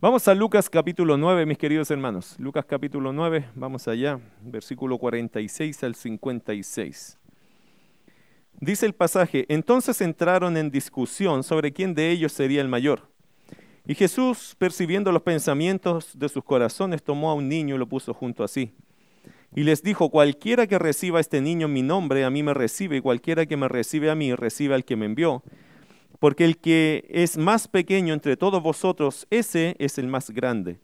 Vamos a Lucas capítulo 9, mis queridos hermanos. Lucas capítulo 9, vamos allá, versículo 46 al 56. Dice el pasaje, entonces entraron en discusión sobre quién de ellos sería el mayor. Y Jesús, percibiendo los pensamientos de sus corazones, tomó a un niño y lo puso junto a sí. Y les dijo, cualquiera que reciba este niño en mi nombre, a mí me recibe, y cualquiera que me recibe a mí, recibe al que me envió porque el que es más pequeño entre todos vosotros, ese es el más grande.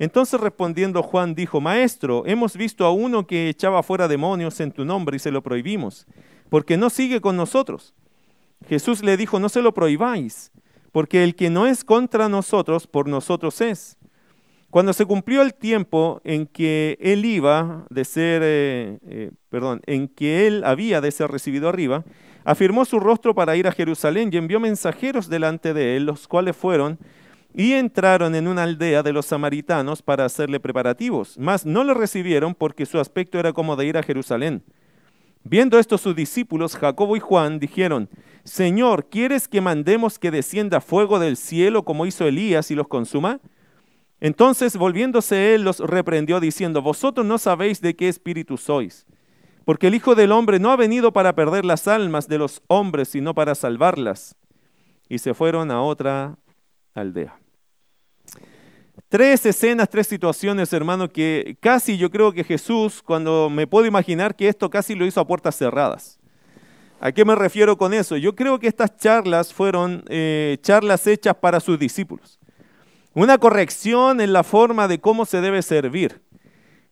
Entonces respondiendo Juan dijo, Maestro, hemos visto a uno que echaba fuera demonios en tu nombre y se lo prohibimos, porque no sigue con nosotros. Jesús le dijo, no se lo prohibáis, porque el que no es contra nosotros, por nosotros es. Cuando se cumplió el tiempo en que él iba de ser, eh, eh, perdón, en que él había de ser recibido arriba, afirmó su rostro para ir a Jerusalén y envió mensajeros delante de él, los cuales fueron y entraron en una aldea de los samaritanos para hacerle preparativos, mas no le recibieron porque su aspecto era como de ir a Jerusalén. Viendo esto sus discípulos, Jacobo y Juan, dijeron, Señor, ¿quieres que mandemos que descienda fuego del cielo como hizo Elías y los consuma? Entonces, volviéndose él, los reprendió diciendo, Vosotros no sabéis de qué espíritu sois porque el Hijo del Hombre no ha venido para perder las almas de los hombres, sino para salvarlas. Y se fueron a otra aldea. Tres escenas, tres situaciones, hermano, que casi yo creo que Jesús, cuando me puedo imaginar que esto casi lo hizo a puertas cerradas. ¿A qué me refiero con eso? Yo creo que estas charlas fueron eh, charlas hechas para sus discípulos. Una corrección en la forma de cómo se debe servir.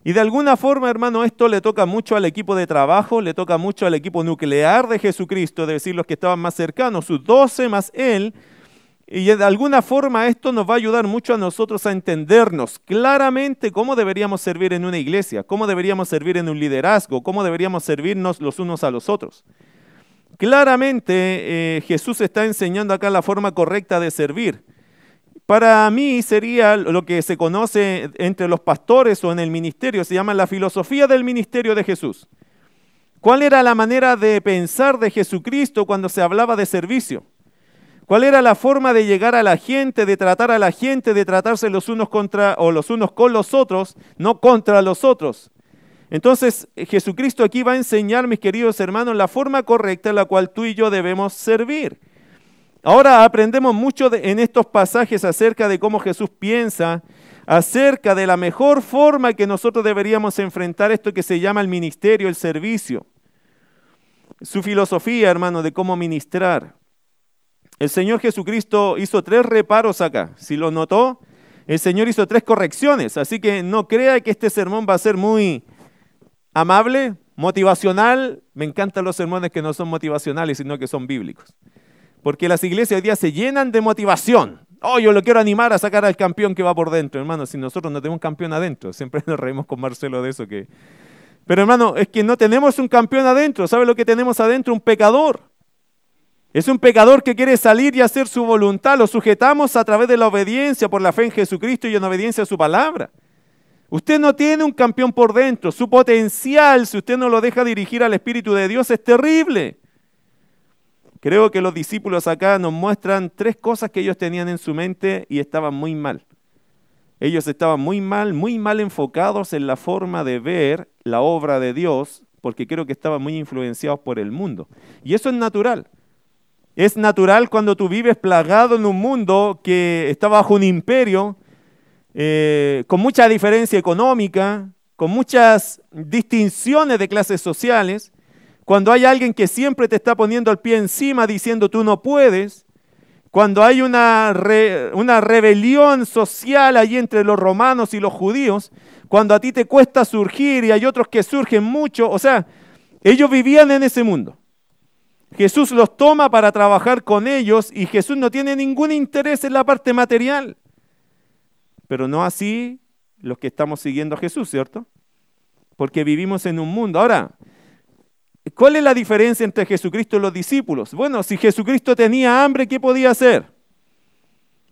Y de alguna forma, hermano, esto le toca mucho al equipo de trabajo, le toca mucho al equipo nuclear de Jesucristo, de decir los que estaban más cercanos, sus doce más él. Y de alguna forma esto nos va a ayudar mucho a nosotros a entendernos claramente cómo deberíamos servir en una iglesia, cómo deberíamos servir en un liderazgo, cómo deberíamos servirnos los unos a los otros. Claramente eh, Jesús está enseñando acá la forma correcta de servir. Para mí sería lo que se conoce entre los pastores o en el ministerio, se llama la filosofía del ministerio de Jesús. ¿Cuál era la manera de pensar de Jesucristo cuando se hablaba de servicio? ¿Cuál era la forma de llegar a la gente, de tratar a la gente, de tratarse los unos contra o los unos con los otros, no contra los otros? Entonces, Jesucristo aquí va a enseñar, mis queridos hermanos, la forma correcta en la cual tú y yo debemos servir. Ahora aprendemos mucho en estos pasajes acerca de cómo Jesús piensa, acerca de la mejor forma que nosotros deberíamos enfrentar esto que se llama el ministerio, el servicio. Su filosofía, hermano, de cómo ministrar. El Señor Jesucristo hizo tres reparos acá. Si lo notó, el Señor hizo tres correcciones. Así que no crea que este sermón va a ser muy amable, motivacional. Me encantan los sermones que no son motivacionales, sino que son bíblicos. Porque las iglesias hoy día se llenan de motivación. Oh, yo lo quiero animar a sacar al campeón que va por dentro, hermano. Si nosotros no tenemos un campeón adentro, siempre nos reímos con Marcelo de eso. Pero hermano, es que no tenemos un campeón adentro. ¿Sabe lo que tenemos adentro? Un pecador. Es un pecador que quiere salir y hacer su voluntad. Lo sujetamos a través de la obediencia por la fe en Jesucristo y en obediencia a su palabra. Usted no tiene un campeón por dentro. Su potencial, si usted no lo deja dirigir al Espíritu de Dios, es terrible. Creo que los discípulos acá nos muestran tres cosas que ellos tenían en su mente y estaban muy mal. Ellos estaban muy mal, muy mal enfocados en la forma de ver la obra de Dios, porque creo que estaban muy influenciados por el mundo. Y eso es natural. Es natural cuando tú vives plagado en un mundo que está bajo un imperio, eh, con mucha diferencia económica, con muchas distinciones de clases sociales, cuando hay alguien que siempre te está poniendo el pie encima diciendo tú no puedes, cuando hay una, una rebelión social allí entre los romanos y los judíos, cuando a ti te cuesta surgir y hay otros que surgen mucho, o sea, ellos vivían en ese mundo. Jesús los toma para trabajar con ellos y Jesús no tiene ningún interés en la parte material. Pero no así los que estamos siguiendo a Jesús, ¿cierto? Porque vivimos en un mundo. Ahora, ¿Cuál es la diferencia entre Jesucristo y los discípulos? Bueno, si Jesucristo tenía hambre, ¿qué podía hacer?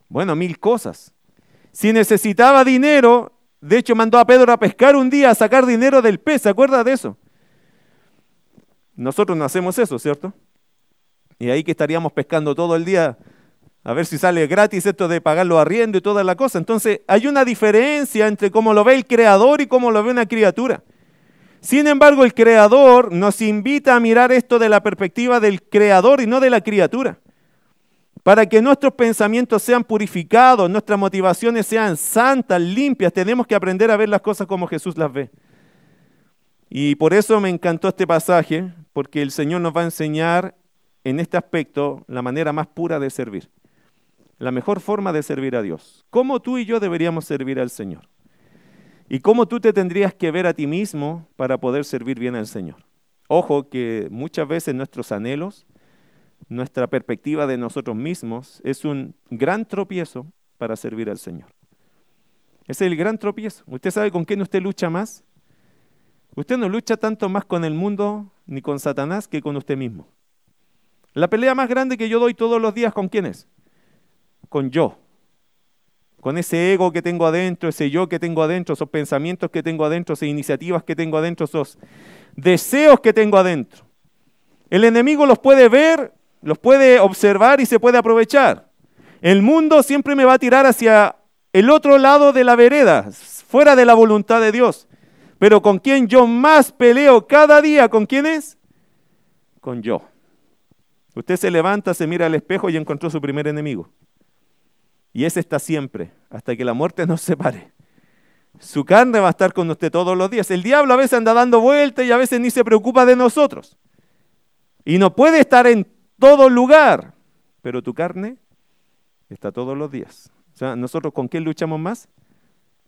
Bueno, mil cosas. Si necesitaba dinero, de hecho mandó a Pedro a pescar un día, a sacar dinero del pez, ¿se acuerda de eso? Nosotros no hacemos eso, ¿cierto? Y ahí que estaríamos pescando todo el día A ver si sale gratis esto de pagar los arriendo y toda la cosa. Entonces, hay una diferencia entre cómo lo ve el creador y cómo lo ve una criatura. Sin embargo, el creador nos invita a mirar esto de la perspectiva del creador y no de la criatura. Para que nuestros pensamientos sean purificados, nuestras motivaciones sean santas, limpias, tenemos que aprender a ver las cosas como Jesús las ve. Y por eso me encantó este pasaje, porque el Señor nos va a enseñar en este aspecto la manera más pura de servir, la mejor forma de servir a Dios. ¿Cómo tú y yo deberíamos servir al Señor? ¿Y cómo tú te tendrías que ver a ti mismo para poder servir bien al Señor? Ojo que muchas veces nuestros anhelos, nuestra perspectiva de nosotros mismos es un gran tropiezo para servir al Señor. Es el gran tropiezo. ¿Usted sabe con quién usted lucha más? Usted no lucha tanto más con el mundo ni con Satanás que con usted mismo. La pelea más grande que yo doy todos los días, ¿con quién es? Con yo. Con ese ego que tengo adentro, ese yo que tengo adentro, esos pensamientos que tengo adentro, esas iniciativas que tengo adentro, esos deseos que tengo adentro. El enemigo los puede ver, los puede observar y se puede aprovechar. El mundo siempre me va a tirar hacia el otro lado de la vereda, fuera de la voluntad de Dios. Pero con quien yo más peleo cada día, ¿con quién es? Con yo. Usted se levanta, se mira al espejo y encontró su primer enemigo. Y ese está siempre, hasta que la muerte nos separe. Su carne va a estar con usted todos los días. El diablo a veces anda dando vueltas y a veces ni se preocupa de nosotros. Y no puede estar en todo lugar, pero tu carne está todos los días. O sea, nosotros con quién luchamos más?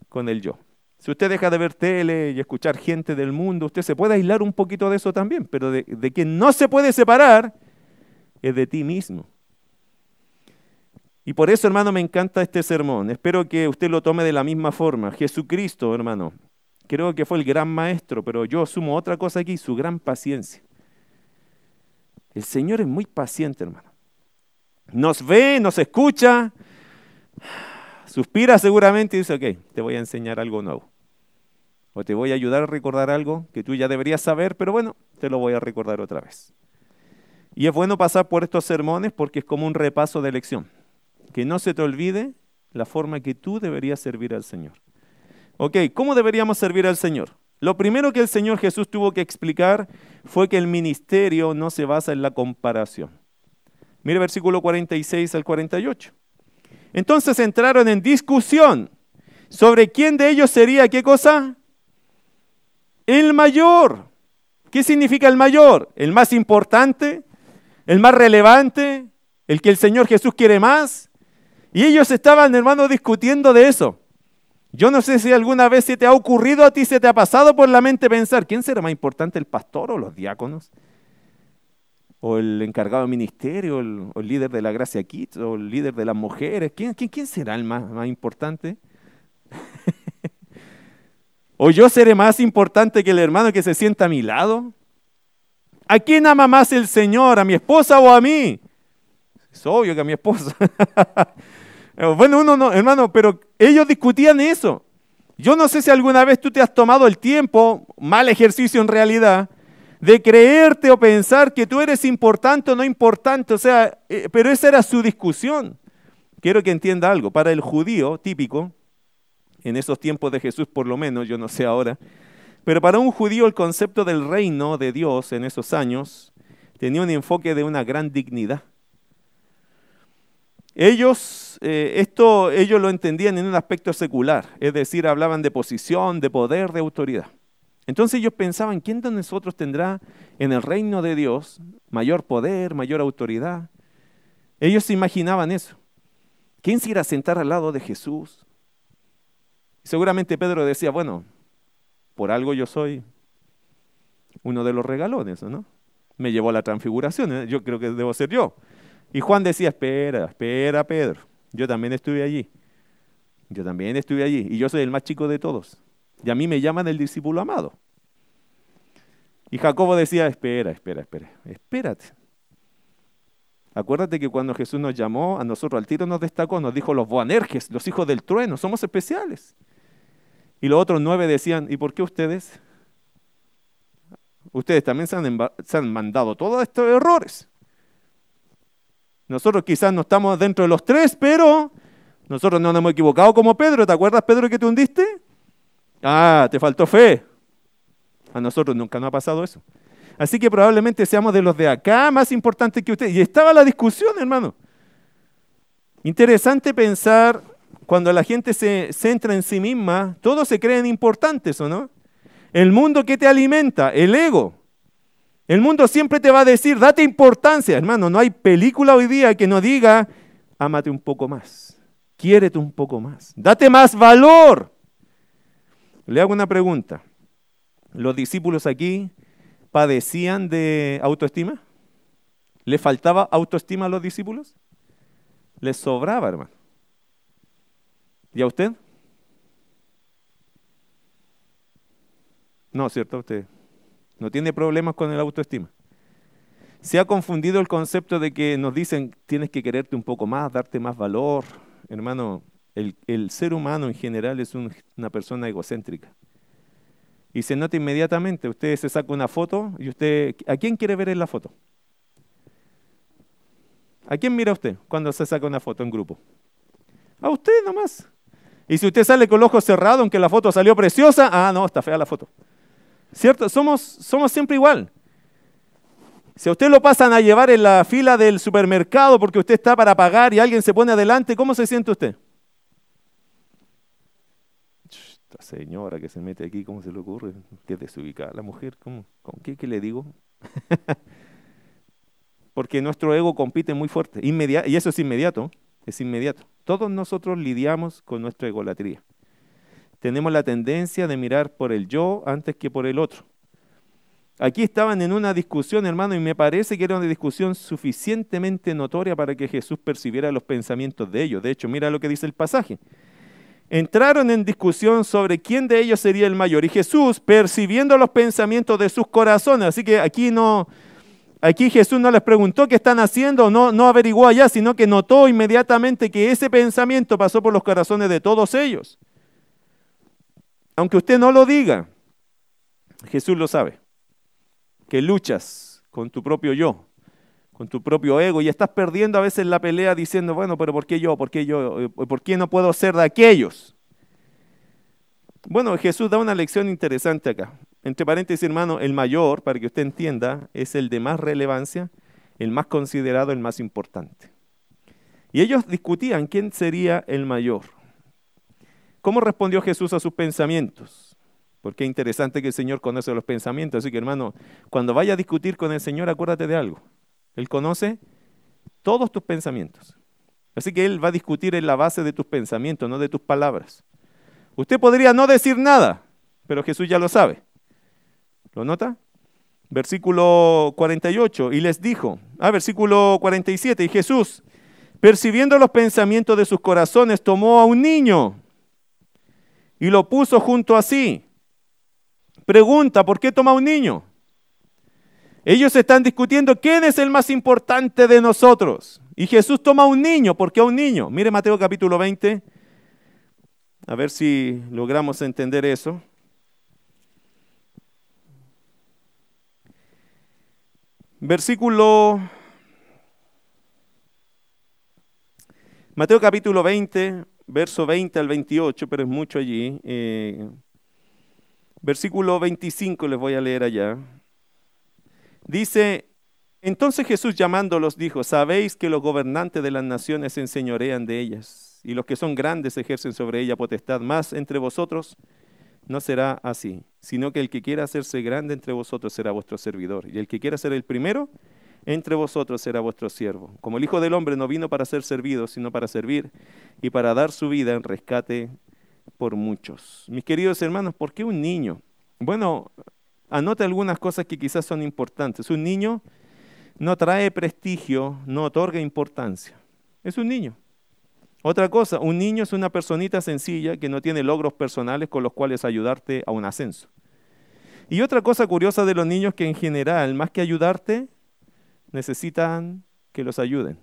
Con el yo. Si usted deja de ver tele y escuchar gente del mundo, usted se puede aislar un poquito de eso también, pero de, de quien no se puede separar es de ti mismo. Y por eso, hermano, me encanta este sermón. Espero que usted lo tome de la misma forma. Jesucristo, hermano, creo que fue el gran maestro, pero yo asumo otra cosa aquí, su gran paciencia. El Señor es muy paciente, hermano. Nos ve, nos escucha, suspira seguramente y dice, ok, te voy a enseñar algo nuevo. O te voy a ayudar a recordar algo que tú ya deberías saber, pero bueno, te lo voy a recordar otra vez. Y es bueno pasar por estos sermones porque es como un repaso de lección. Que no se te olvide la forma que tú deberías servir al Señor. Ok, ¿cómo deberíamos servir al Señor? Lo primero que el Señor Jesús tuvo que explicar fue que el ministerio no se basa en la comparación. Mire versículo 46 al 48. Entonces entraron en discusión sobre quién de ellos sería qué cosa? El mayor. ¿Qué significa el mayor? ¿El más importante? ¿El más relevante? ¿El que el Señor Jesús quiere más? Y ellos estaban, hermanos, discutiendo de eso. Yo no sé si alguna vez se te ha ocurrido a ti, se te ha pasado por la mente pensar, ¿quién será más importante, el pastor o los diáconos? ¿O el encargado del ministerio, o el, líder de la Gracia Kids, o el líder de las mujeres? ¿Quién, quién, será el más, más importante? ¿O yo seré más importante que el hermano que se sienta a mi lado? ¿A quién ama más el Señor? ¿A mi esposa o a mí? Es obvio que a mi esposa. bueno, uno no, hermano, pero ellos discutían eso. Yo no sé si alguna vez tú te has tomado el tiempo, mal ejercicio en realidad, de creerte o pensar que tú eres importante o no importante. O sea, eh, pero esa era su discusión. Quiero que entienda algo. Para el judío típico, en esos tiempos de Jesús por lo menos, yo no sé ahora, pero para un judío el concepto del reino de Dios en esos años tenía un enfoque de una gran dignidad. Ellos, eh, esto ellos lo entendían en un aspecto secular, es decir, hablaban de posición, de poder, de autoridad. Entonces ellos pensaban, ¿quién de nosotros tendrá en el reino de Dios mayor poder, mayor autoridad? Ellos se imaginaban eso. ¿Quién se irá a sentar al lado de Jesús? Seguramente Pedro decía, bueno, por algo yo soy uno de los regalones, ¿no? Me llevó a la transfiguración, ¿eh? yo creo que debo ser yo. Y Juan decía, espera, espera, Pedro, yo también estuve allí. Yo también estuve allí y yo soy el más chico de todos. Y a mí me llaman el discípulo amado. Y Jacobo decía, espera, espera, espera, espérate. Acuérdate que cuando Jesús nos llamó, a nosotros al tiro nos destacó, nos dijo los boanerges, los hijos del trueno, somos especiales. Y los otros nueve decían, ¿y por qué ustedes? Ustedes también se han, mandado todos estos errores. Nosotros quizás no estamos dentro de los tres, pero nosotros no nos hemos equivocado como Pedro. ¿Te acuerdas, Pedro, que te hundiste? Ah, te faltó fe. A nosotros nunca nos ha pasado eso. Así que probablemente seamos de los de acá más importantes que ustedes. Y estaba la discusión, hermano. Interesante pensar cuando la gente se centra en sí misma, todos se creen importantes, ¿o no? El mundo que te alimenta, el ego. El mundo siempre te va a decir, date importancia, hermano. No hay película hoy día que no diga, ámate un poco más, quiérete un poco más, date más valor. Le hago una pregunta. ¿Los discípulos aquí padecían de autoestima? ¿Le faltaba autoestima a los discípulos? Les sobraba, hermano. ¿Y a usted? No, ¿cierto? Usted no tiene problemas con el autoestima. Se ha confundido el concepto de que nos dicen tienes que quererte un poco más, darte más valor. Hermano, el, ser humano en general es una persona egocéntrica. Y se nota inmediatamente, usted se saca una foto y usted, ¿a quién quiere ver en la foto? ¿A quién mira usted cuando se saca una foto en grupo? A usted nomás. Y si usted sale con los ojos cerrados, aunque la foto salió preciosa, ah, no, está fea la foto. ¿Cierto? Somos, somos siempre igual. Si a usted lo pasan a llevar en la fila del supermercado porque usted está para pagar y alguien se pone adelante, ¿cómo se siente usted? Esta señora que se mete aquí, ¿cómo se le ocurre? ¿Qué desubicada la mujer? ¿Cómo? ¿Con qué, le digo? porque nuestro ego compite muy fuerte. y eso es inmediato, es inmediato. Todos nosotros lidiamos con nuestra egolatría. Tenemos la tendencia de mirar por el yo antes que por el otro. Aquí estaban en una discusión, hermano, y me parece que era una discusión suficientemente notoria para que Jesús percibiera los pensamientos de ellos. De hecho, mira lo que dice el pasaje. Entraron en discusión sobre quién de ellos sería el mayor. Y Jesús, percibiendo los pensamientos de sus corazones, así que aquí no, Aquí Jesús no les preguntó qué están haciendo, no, no averiguó allá, sino que notó inmediatamente que ese pensamiento pasó por los corazones de todos ellos. Aunque usted no lo diga, Jesús lo sabe, que luchas con tu propio yo, con tu propio ego y estás perdiendo a veces la pelea diciendo, bueno, pero ¿por qué yo? ¿Por qué yo? ¿Por qué no puedo ser de aquellos? Bueno, Jesús da una lección interesante acá entre paréntesis, hermano, el mayor, para que usted entienda, es el de más relevancia, el más considerado, el más importante. Y ellos discutían quién sería el mayor. ¿Cómo respondió Jesús a sus pensamientos? Porque es interesante que el Señor conoce los pensamientos. Así que, hermano, cuando vaya a discutir con el Señor, acuérdate de algo. Él conoce todos tus pensamientos. Así que Él va a discutir en la base de tus pensamientos, no de tus palabras. Usted podría no decir nada, pero Jesús ya lo sabe. ¿Lo nota? Versículo 48, y les dijo, ah, versículo 47, y Jesús, percibiendo los pensamientos de sus corazones, tomó a un niño y lo puso junto a sí. Pregunta, ¿por qué toma un niño? Ellos están discutiendo quién es el más importante de nosotros. Y Jesús toma un niño. ¿Por qué a un niño? Mire Mateo capítulo 20. A ver si logramos entender eso. Versículo Mateo capítulo 20, verso 20 al 28, pero es mucho allí. Eh, versículo 25 les voy a leer allá. Dice, entonces Jesús llamándolos dijo, sabéis que los gobernantes de las naciones se enseñorean de ellas, y los que son grandes ejercen sobre ella potestad, más entre vosotros no será así, sino que el que quiera hacerse grande entre vosotros será vuestro servidor, y el que quiera ser el primero entre vosotros será vuestro siervo. Como el Hijo del Hombre no vino para ser servido, sino para servir y para dar su vida en rescate por muchos. Mis queridos hermanos, ¿por qué un niño? Bueno, anote algunas cosas que quizás son importantes. Un niño no trae prestigio, no otorga importancia. Es un niño. Otra cosa, un niño es una personita sencilla que no tiene logros personales con los cuales ayudarte a un ascenso. Y otra cosa curiosa de los niños que en general, más que ayudarte, necesitan que los ayuden.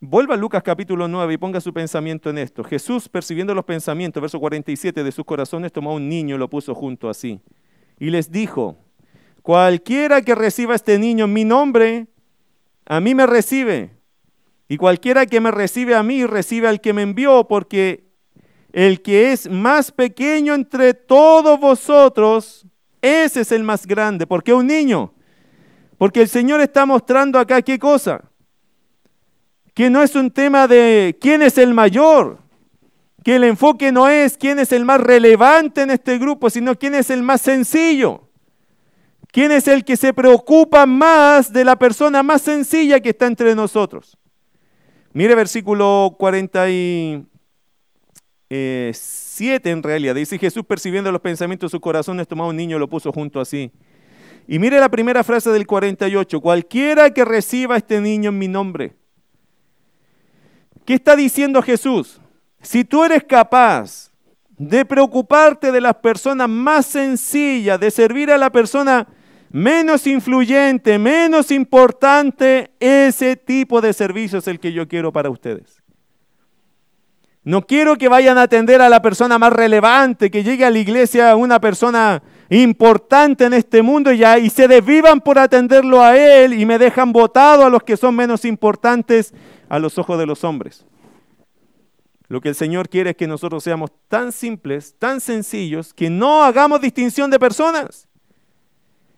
Vuelva a Lucas capítulo 9 y ponga su pensamiento en esto. Jesús, percibiendo los pensamientos, verso 47 de sus corazones, tomó a un niño y lo puso junto a sí. Y les dijo, cualquiera que reciba a este niño en mi nombre, a mí me recibe. Y cualquiera que me recibe a mí, recibe al que me envió, porque el que es más pequeño entre todos vosotros, ese es el más grande. ¿Por qué un niño? Porque el Señor está mostrando acá qué cosa. Que no es un tema de quién es el mayor, que el enfoque no es quién es el más relevante en este grupo, sino quién es el más sencillo. ¿Quién es el que se preocupa más de la persona más sencilla que está entre nosotros? Mire versículo 47 en realidad. Dice Jesús percibiendo los pensamientos de su corazón, tomó un niño lo puso junto así. Y mire la primera frase del 48. Cualquiera que reciba este niño en mi nombre. ¿Qué está diciendo Jesús? Si tú eres capaz de preocuparte de las personas más sencillas, de servir a la persona menos influyente, menos importante, ese tipo de servicio es el que yo quiero para ustedes. No quiero que vayan a atender a la persona más relevante, que llegue a la iglesia una persona importante en este mundo y, se desvivan por atenderlo a él y me dejan votado a los que son menos importantes a los ojos de los hombres. Lo que el Señor quiere es que nosotros seamos tan simples, tan sencillos, que no hagamos distinción de personas.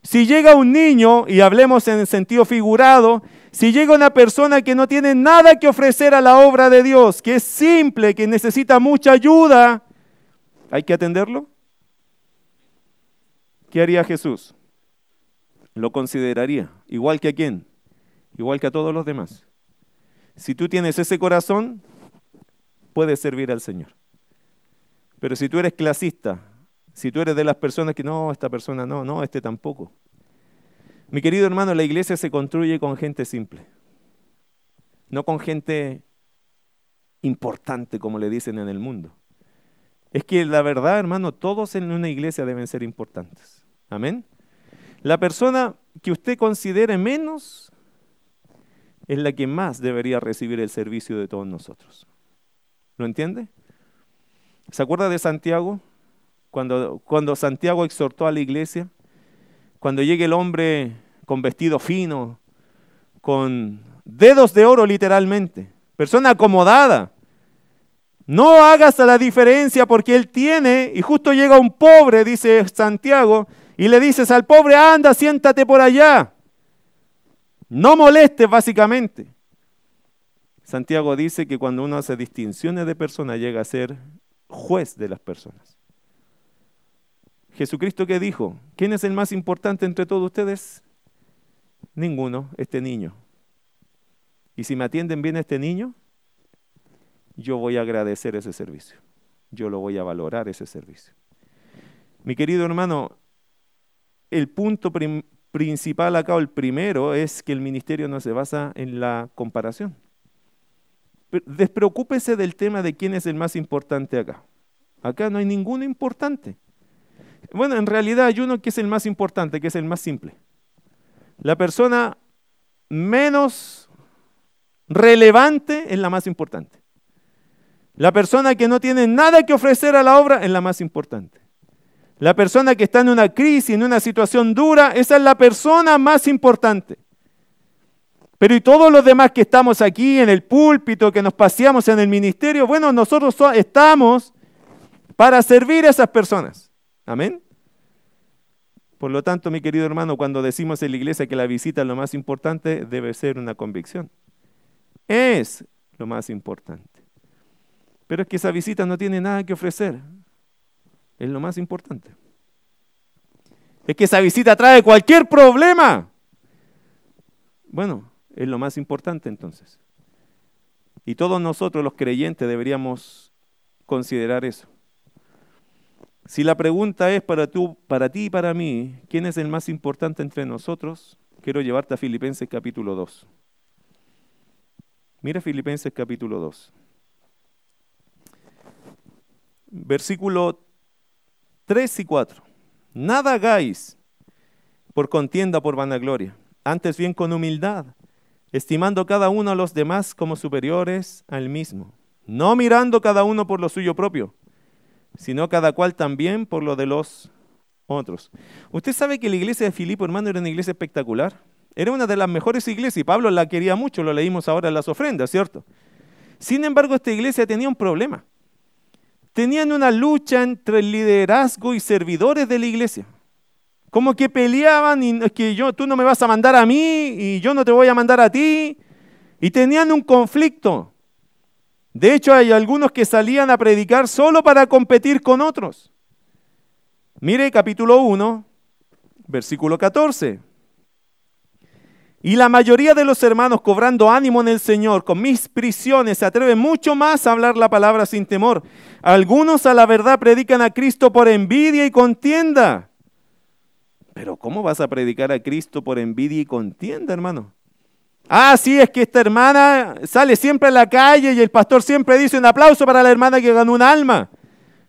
Si llega un niño, y hablemos en sentido figurado, si llega una persona que no tiene nada que ofrecer a la obra de Dios, que es simple, que necesita mucha ayuda, ¿hay que atenderlo? ¿Qué haría Jesús? Lo consideraría, igual que a quién, igual que a todos los demás. Si tú tienes ese corazón, puedes servir al Señor. Pero si tú eres clasista, si tú eres de las personas que no, esta persona no, no, este tampoco. Mi querido hermano, la iglesia se construye con gente simple, no con gente importante como le dicen en el mundo. Es que la verdad, hermano, todos en una iglesia deben ser importantes. Amén. La persona que usted considere menos es la que más debería recibir el servicio de todos nosotros. ¿Lo entiende? ¿Se acuerda de Santiago? Cuando, cuando Santiago exhortó a la iglesia, cuando llegue el hombre con vestido fino, con dedos de oro literalmente, persona acomodada, no hagas la diferencia porque él tiene, y justo llega un pobre, dice Santiago, y le dices al pobre, anda, siéntate por allá. No molestes básicamente. Santiago dice que cuando uno hace distinciones de personas llega a ser juez de las personas. Jesucristo que dijo, ¿quién es el más importante entre todos ustedes? Ninguno, este niño. Y si me atienden bien este niño, yo voy a agradecer ese servicio. Yo lo voy a valorar ese servicio. Mi querido hermano, el punto principal acá, el primero, es que el ministerio no se basa en la comparación. Despreocúpese del tema de quién es el más importante acá. Acá no hay ninguno importante. Bueno, en realidad hay uno que es el más importante, que es el más simple. La persona menos relevante es la más importante. La persona que no tiene nada que ofrecer a la obra es la más importante. La persona que está en una crisis, en una situación dura, esa es la persona más importante. Pero y todos los demás que estamos aquí en el púlpito, que nos paseamos en el ministerio, bueno, nosotros estamos para servir a esas personas. Amén. Por lo tanto, mi querido hermano, cuando decimos en la iglesia que la visita es lo más importante, debe ser una convicción. Es lo más importante. Pero es que esa visita no tiene nada que ofrecer. Es lo más importante. Es que esa visita trae cualquier problema. Bueno, es lo más importante entonces. Y todos nosotros los creyentes deberíamos considerar eso. Si la pregunta es para, tú, para ti y para mí, ¿quién es el más importante entre nosotros? Quiero llevarte a Filipenses capítulo 2. Mira Filipenses capítulo 2. Versículo 3 y 4. Nada hagáis por contienda, por vanagloria, antes bien con humildad, estimando cada uno a los demás como superiores al mismo, no mirando cada uno por lo suyo propio sino cada cual también por lo de los otros. Usted sabe que la iglesia de Filipo, hermano, era una iglesia espectacular. Era una de las mejores iglesias y Pablo la quería mucho, lo leímos ahora en las ofrendas, ¿cierto? Sin embargo, esta iglesia tenía un problema. Tenían una lucha entre el liderazgo y servidores de la iglesia. Como que peleaban y es que yo, tú no me vas a mandar a mí y yo no te voy a mandar a ti. Y tenían un conflicto. De hecho, hay algunos que salían a predicar solo para competir con otros. Mire capítulo 1, versículo 14. Y la mayoría de los hermanos, cobrando ánimo en el Señor, con mis prisiones, se atreven mucho más a hablar la palabra sin temor. Algunos a la verdad predican a Cristo por envidia y contienda. Pero ¿cómo vas a predicar a Cristo por envidia y contienda, hermano? Ah, sí, es que esta hermana sale siempre a la calle y el pastor siempre dice un aplauso para la hermana que ganó un alma.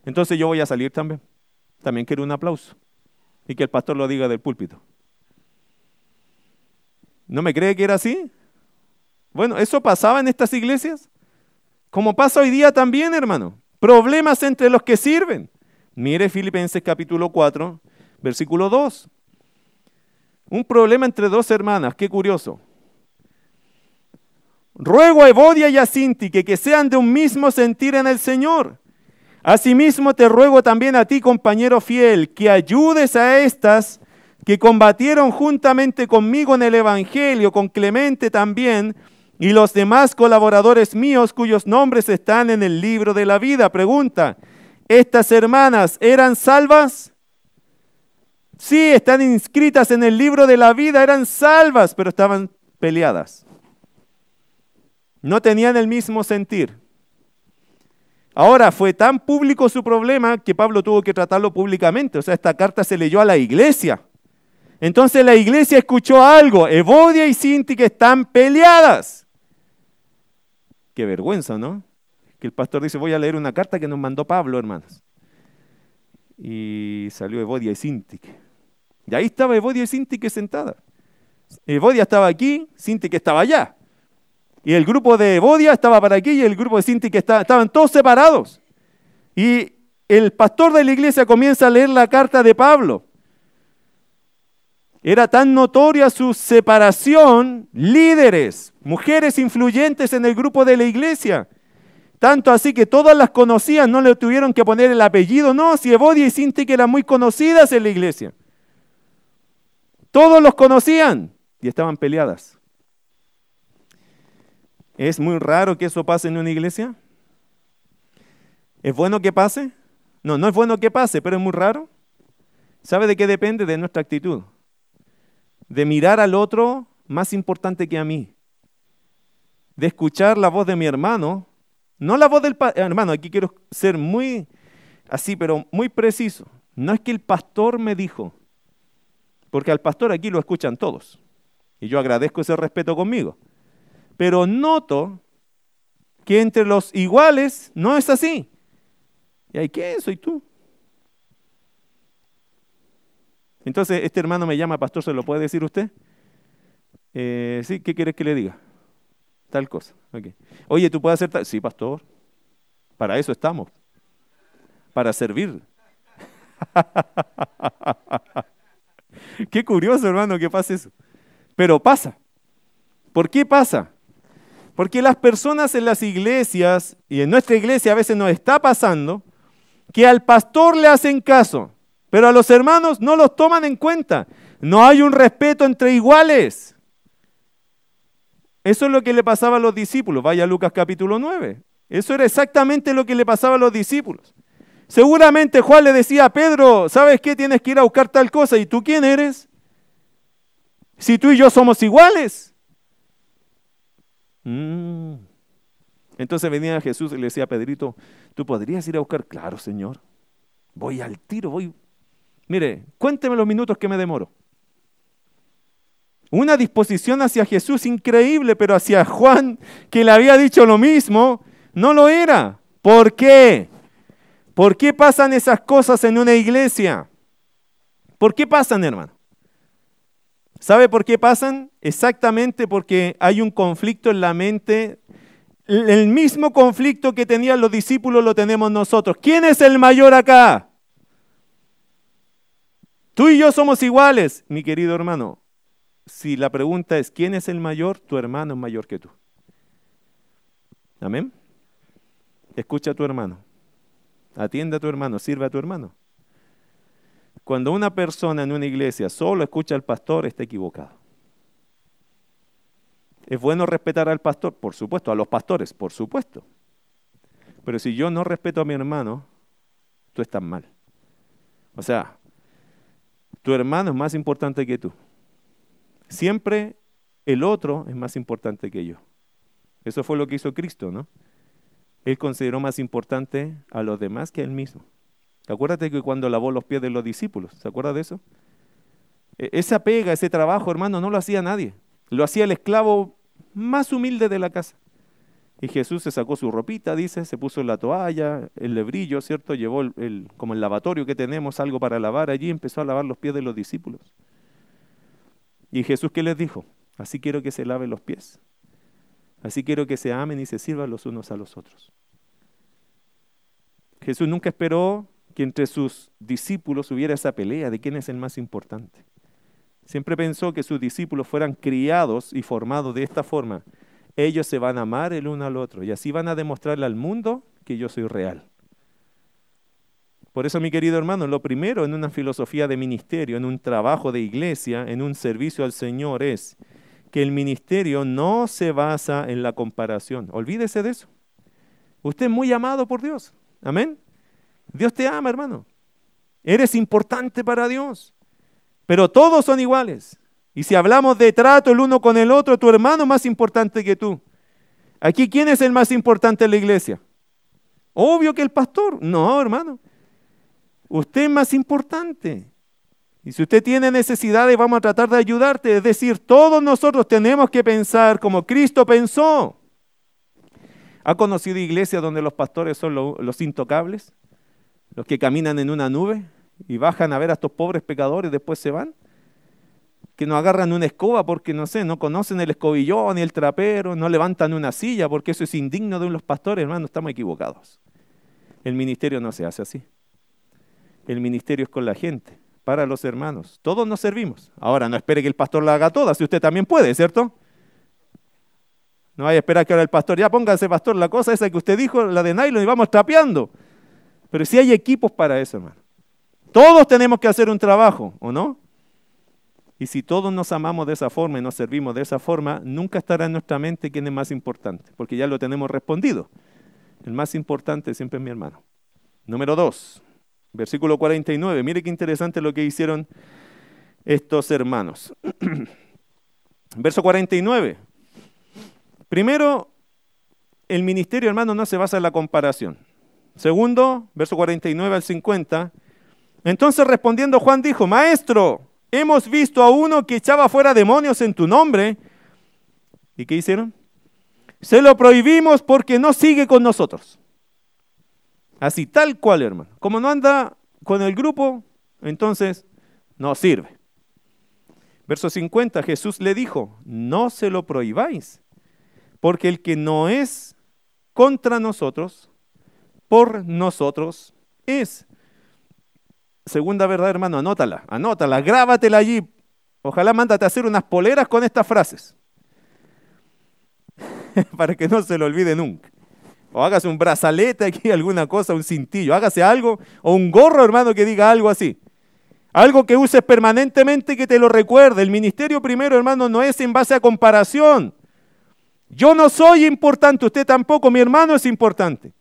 Entonces yo voy a salir también. También quiero un aplauso. Y que el pastor lo diga del púlpito. ¿No me cree que era así? Bueno, eso pasaba en estas iglesias. Como pasa hoy día también, hermano. Problemas entre los que sirven. Mire Filipenses capítulo 4, versículo 2. Un problema entre dos hermanas, qué curioso. Ruego a Evodia y a Sinti que, que sean de un mismo sentir en el Señor. Asimismo te ruego también a ti, compañero fiel, que ayudes a estas que combatieron juntamente conmigo en el Evangelio, con Clemente también, y los demás colaboradores míos cuyos nombres están en el libro de la vida. Pregunta, ¿estas hermanas eran salvas? Sí, están inscritas en el libro de la vida, eran salvas, pero estaban peleadas. No tenían el mismo sentir. Ahora, fue tan público su problema que Pablo tuvo que tratarlo públicamente. O sea, esta carta se leyó a la iglesia. Entonces la iglesia escuchó algo, Evodia y Sinti que están peleadas. Qué vergüenza, ¿no? Que el pastor dice, voy a leer una carta que nos mandó Pablo, hermanos. Y salió Evodia y Sinti. Y ahí estaba Evodia y Sinti sentada. Evodia estaba aquí, Sinti estaba allá. Y el grupo de Evodia estaba para aquí y el grupo de Sinti estaba, estaban todos separados. Y el pastor de la iglesia comienza a leer la carta de Pablo. Era tan notoria su separación, líderes, mujeres influyentes en el grupo de la iglesia. Tanto así que todas las conocían, no le tuvieron que poner el apellido, no, si y Sinti eran muy conocidas en la iglesia. Todos los conocían y estaban peleadas. ¿Es muy raro que eso pase en una iglesia? ¿Es bueno que pase? No, no es bueno que pase, pero es muy raro. ¿Sabe de qué depende? De nuestra actitud de mirar al otro más importante que a mí, de escuchar la voz de mi hermano, no la voz del hermano, aquí quiero ser muy así, pero muy preciso. No es que el pastor me dijo, porque al pastor aquí lo escuchan todos, y yo agradezco ese respeto conmigo, pero noto que entre los iguales no es así. ¿Y hay qué? Soy tú. Entonces, este hermano me llama, pastor, ¿se lo puede decir usted? Eh, sí, ¿qué quieres que le diga? Tal cosa. Oye, ¿tú puedes hacer tal? Sí, pastor. Para eso estamos. Para servir. Qué curioso, hermano, que pase eso. Pero pasa. ¿Por qué pasa? Porque las personas en las iglesias, y en nuestra iglesia a veces nos está pasando, que al pastor le hacen caso. Pero a los hermanos no los toman en cuenta. No hay un respeto entre iguales. Eso es lo que le pasaba a los discípulos. Vaya Lucas capítulo 9. Eso era exactamente lo que le pasaba a los discípulos. Seguramente Juan le decía a Pedro, ¿sabes qué? Tienes que ir a buscar tal cosa. ¿Y tú quién eres? Si tú y yo somos iguales. Mm. Entonces venía Jesús y le decía a Pedrito, ¿tú podrías ir a buscar? Claro, Señor. Voy al tiro, voy Mire, cuénteme los minutos que me demoro. Una disposición hacia Jesús increíble, pero hacia Juan, que le había dicho lo mismo, no lo era. ¿Por qué? ¿Por qué pasan esas cosas en una iglesia? ¿Por qué pasan, hermano? ¿Sabe por qué pasan? Exactamente porque hay un conflicto en la mente. El mismo conflicto que tenían los discípulos lo tenemos nosotros. ¿Quién es el mayor acá? Tú y yo somos iguales, mi querido hermano. si la pregunta es ¿quién es el mayor? Tu hermano es mayor que tú. Amén. Escucha a tu hermano. Atiende a tu hermano, sirve a tu hermano. Cuando una persona en una iglesia solo escucha al pastor, está equivocado. ¿Es bueno respetar al pastor? Por supuesto, a los pastores, por supuesto. Pero si yo no respeto a mi hermano, tú estás mal. O sea, tu hermano es más importante que tú. Siempre el otro es más importante que yo. Eso fue lo que hizo Cristo, ¿no? Él consideró más importante a los demás que a él mismo. Acuérdate que cuando lavó los pies de los discípulos, ¿se acuerda de eso? E, esa pega, ese trabajo, hermano, no lo hacía nadie. Lo hacía el esclavo más humilde de la casa. Y Jesús se sacó su ropita, dice, se puso la toalla, el lebrillo, ¿cierto? Llevó el, como el lavatorio que tenemos, algo para lavar allí, empezó a lavar los pies de los discípulos. Y Jesús, ¿qué les dijo? Así quiero que se laven los pies. Así quiero que se amen y se sirvan los unos a los otros. Jesús nunca esperó que entre sus discípulos hubiera esa pelea de quién es el más importante. Siempre pensó que sus discípulos fueran criados y formados de esta forma. Ellos se van a amar el uno al otro y así van a demostrarle al mundo que yo soy real. Por eso, mi querido hermano, lo primero en una filosofía de ministerio, en un trabajo de iglesia, en un servicio al Señor es que el ministerio no se basa en la comparación. Olvídese de eso. Usted es muy amado por Dios. Amén. Dios te ama, hermano. Eres importante para Dios. Pero todos son iguales. Y si hablamos de trato el uno con el otro, tu hermano es más importante que tú. Aquí, ¿quién es el más importante en la iglesia? Obvio que el pastor. No, hermano. Usted es más importante. Y si usted tiene necesidades, vamos a tratar de ayudarte. Es decir, todos nosotros tenemos que pensar como Cristo pensó. ¿Ha conocido iglesias donde los pastores son los intocables? Los que caminan en una nube y bajan a ver a estos pobres pecadores y después se van. Que no agarran una escoba porque, no sé, no conocen el escobillón ni el trapero, no levantan una silla porque eso es indigno de los pastores, hermano, estamos equivocados. El ministerio no se hace así. El ministerio es con la gente, para los hermanos. Todos nos servimos. Ahora, no espere que el pastor la haga toda, si usted también puede, ¿cierto? No vaya a esperar que ahora el pastor, ya póngase pastor la cosa esa que usted dijo, la de nylon, y vamos trapeando. Pero si hay equipos para eso, hermano. Todos tenemos que hacer un trabajo, ¿o no? Y si todos nos amamos de esa forma y nos servimos de esa forma, nunca estará en nuestra mente quién es más importante, porque ya lo tenemos respondido. El más importante siempre es mi hermano. Número dos, versículo 49. Mire qué interesante lo que hicieron estos hermanos. Verso 49. Primero, el ministerio, hermano, no se basa en la comparación. Segundo, verso 49 al 50. Entonces respondiendo Juan dijo, Maestro, hemos visto a uno que echaba fuera demonios en tu nombre. ¿Y qué hicieron? Se lo prohibimos porque no sigue con nosotros. Así, tal cual, hermano. Como no anda con el grupo, entonces no sirve. Verso 50, Jesús le dijo, no se lo prohibáis, porque el que no es contra nosotros, por nosotros es. Segunda verdad, hermano, anótala, anótala, grábatela allí. Ojalá mándate a hacer unas poleras con estas frases. Para que no se lo olvide nunca. O hágase un brazalete aquí, alguna cosa, un cintillo. Hágase algo. O un gorro, hermano, que diga algo así. Algo que uses permanentemente que te lo recuerde. El ministerio primero, hermano, no es en base a comparación. Yo no soy importante, usted tampoco, mi hermano es importante.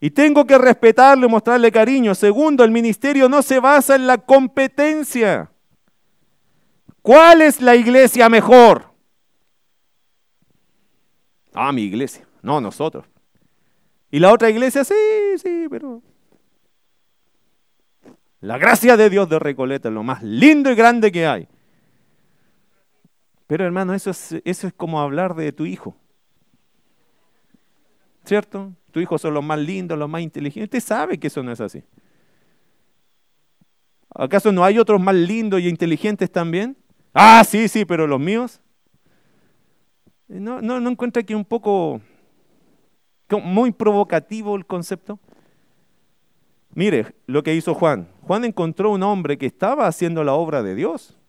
Y tengo que respetarlo y mostrarle cariño. Segundo, el ministerio no se basa en la competencia. ¿Cuál es la iglesia mejor? Ah, mi iglesia. No, nosotros. Y la otra iglesia, sí, sí, pero... La gracia de Dios de Recoleta es lo más lindo y grande que hay. Pero hermano, eso es, eso es como hablar de tu hijo. ¿Cierto? Tus hijos son los más lindos, los más inteligentes. Usted sabe que eso no es así. ¿Acaso no hay otros más lindos y inteligentes también? Ah, sí, sí, pero los míos. ¿No, no, no encuentra que un poco muy provocativo el concepto? Mire lo que hizo Juan. Juan encontró un hombre que estaba haciendo la obra de Dios.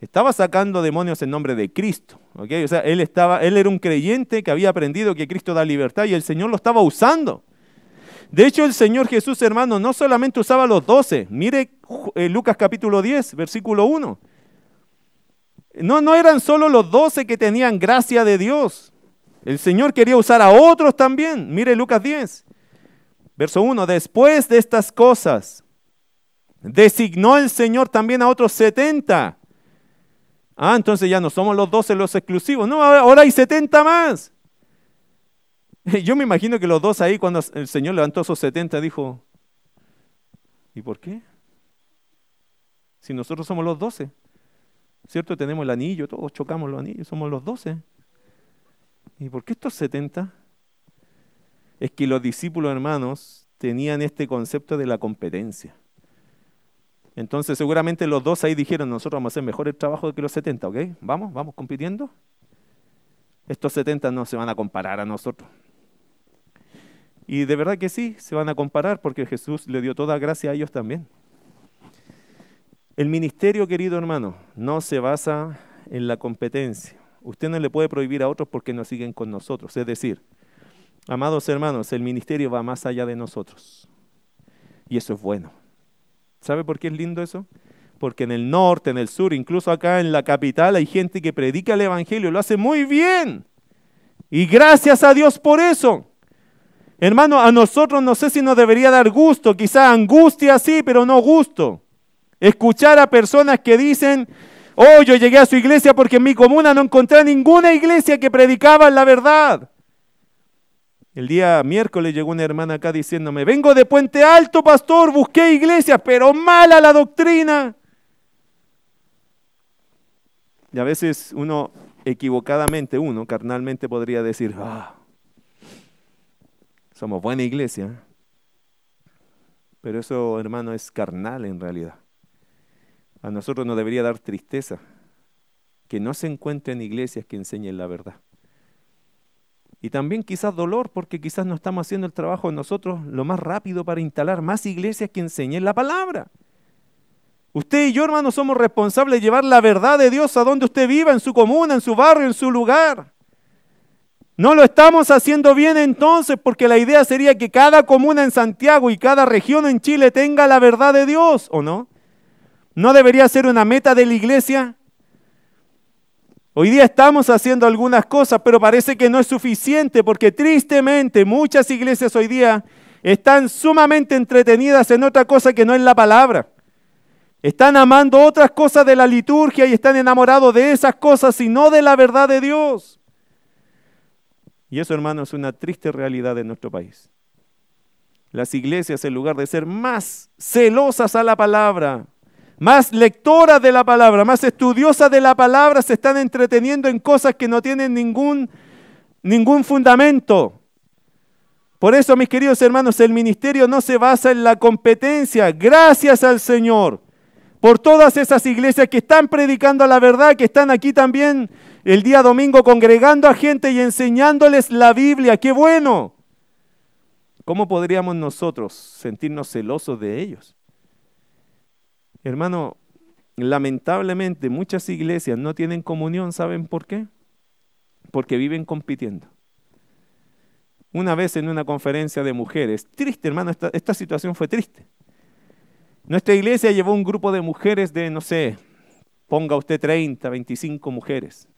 Estaba sacando demonios en nombre de Cristo. O sea, él, estaba, él era un creyente que había aprendido que Cristo da libertad y el Señor lo estaba usando. De hecho, el Señor Jesús, hermano, no solamente usaba los doce. Mire eh, Lucas capítulo 10, versículo 1. No, no eran solo los doce que tenían gracia de Dios. El Señor quería usar a otros también. Mire Lucas 10, verso 1. Después de estas cosas, designó el Señor también a otros setenta. Ah, entonces ya no somos los doce los exclusivos. No, ahora hay setenta más. Yo me imagino que los dos ahí, cuando el Señor levantó esos setenta, dijo, ¿y por qué? Si nosotros somos los doce. ¿Cierto? Tenemos el anillo, todos chocamos los anillos, somos los doce. ¿Y por qué estos 70? Es que los discípulos hermanos tenían este concepto de la competencia. Entonces seguramente los dos ahí dijeron, nosotros vamos a hacer mejor el trabajo que los 70, ¿ok? Vamos, vamos compitiendo. Estos 70 no se van a comparar a nosotros. Y de verdad que sí, se van a comparar porque Jesús le dio toda gracia a ellos también. El ministerio, querido hermano, no se basa en la competencia. Usted no le puede prohibir a otros porque no siguen con nosotros. Es decir, amados hermanos, el ministerio va más allá de nosotros. Y eso es bueno. ¿Sabe por qué es lindo eso? Porque en el norte, en el sur, incluso acá en la capital hay gente que predica el Evangelio, lo hace muy bien. Y gracias a Dios por eso. Hermano, a nosotros no sé si nos debería dar gusto, quizá angustia sí, pero no gusto. Escuchar a personas que dicen, oh, yo llegué a su iglesia porque en mi comuna no encontré ninguna iglesia que predicaba la verdad. El día miércoles llegó una hermana acá diciéndome, vengo de Puente Alto, pastor, busqué iglesias, pero mala la doctrina. Y a veces uno, equivocadamente, uno, carnalmente podría decir, ah, somos buena iglesia. Pero eso, hermano, es carnal en realidad a nosotros nos debería dar tristeza que no se encuentren iglesias que enseñen la verdad. Y también quizás dolor porque quizás no estamos haciendo el trabajo nosotros lo más rápido para instalar más iglesias que enseñen la palabra. Usted y yo, hermano, somos responsables de llevar la verdad de Dios a donde usted viva, en su comuna, en su barrio, en su lugar. No lo estamos haciendo bien entonces porque la idea sería que cada comuna en Santiago y cada región en Chile tenga la verdad de Dios, ¿o no? ¿No debería ser una meta de la iglesia? Hoy día estamos haciendo algunas cosas, pero parece que no es suficiente porque tristemente muchas iglesias hoy día están sumamente entretenidas en otra cosa que no es la palabra. Están amando otras cosas de la liturgia y están enamorados de esas cosas y no de la verdad de Dios. Y eso, hermano, es una triste realidad de nuestro país. Las iglesias, en lugar de ser más celosas a la palabra, más lectoras de la palabra, más estudiosas de la palabra, se están entreteniendo en cosas que no tienen ningún, ningún fundamento. Por eso, mis queridos hermanos, el ministerio no se basa en la competencia. Gracias al Señor por todas esas iglesias que están predicando la verdad, que están aquí también el día domingo congregando a gente y enseñándoles la Biblia. ¡Qué bueno! ¿Cómo podríamos nosotros sentirnos celosos de ellos? Hermano, lamentablemente muchas iglesias no tienen comunión, ¿saben por qué? Porque viven compitiendo. Una vez en una conferencia de mujeres, triste hermano, esta, esta situación fue triste. Nuestra iglesia llevó un grupo de mujeres de, no sé, ponga usted 30, 25 mujeres.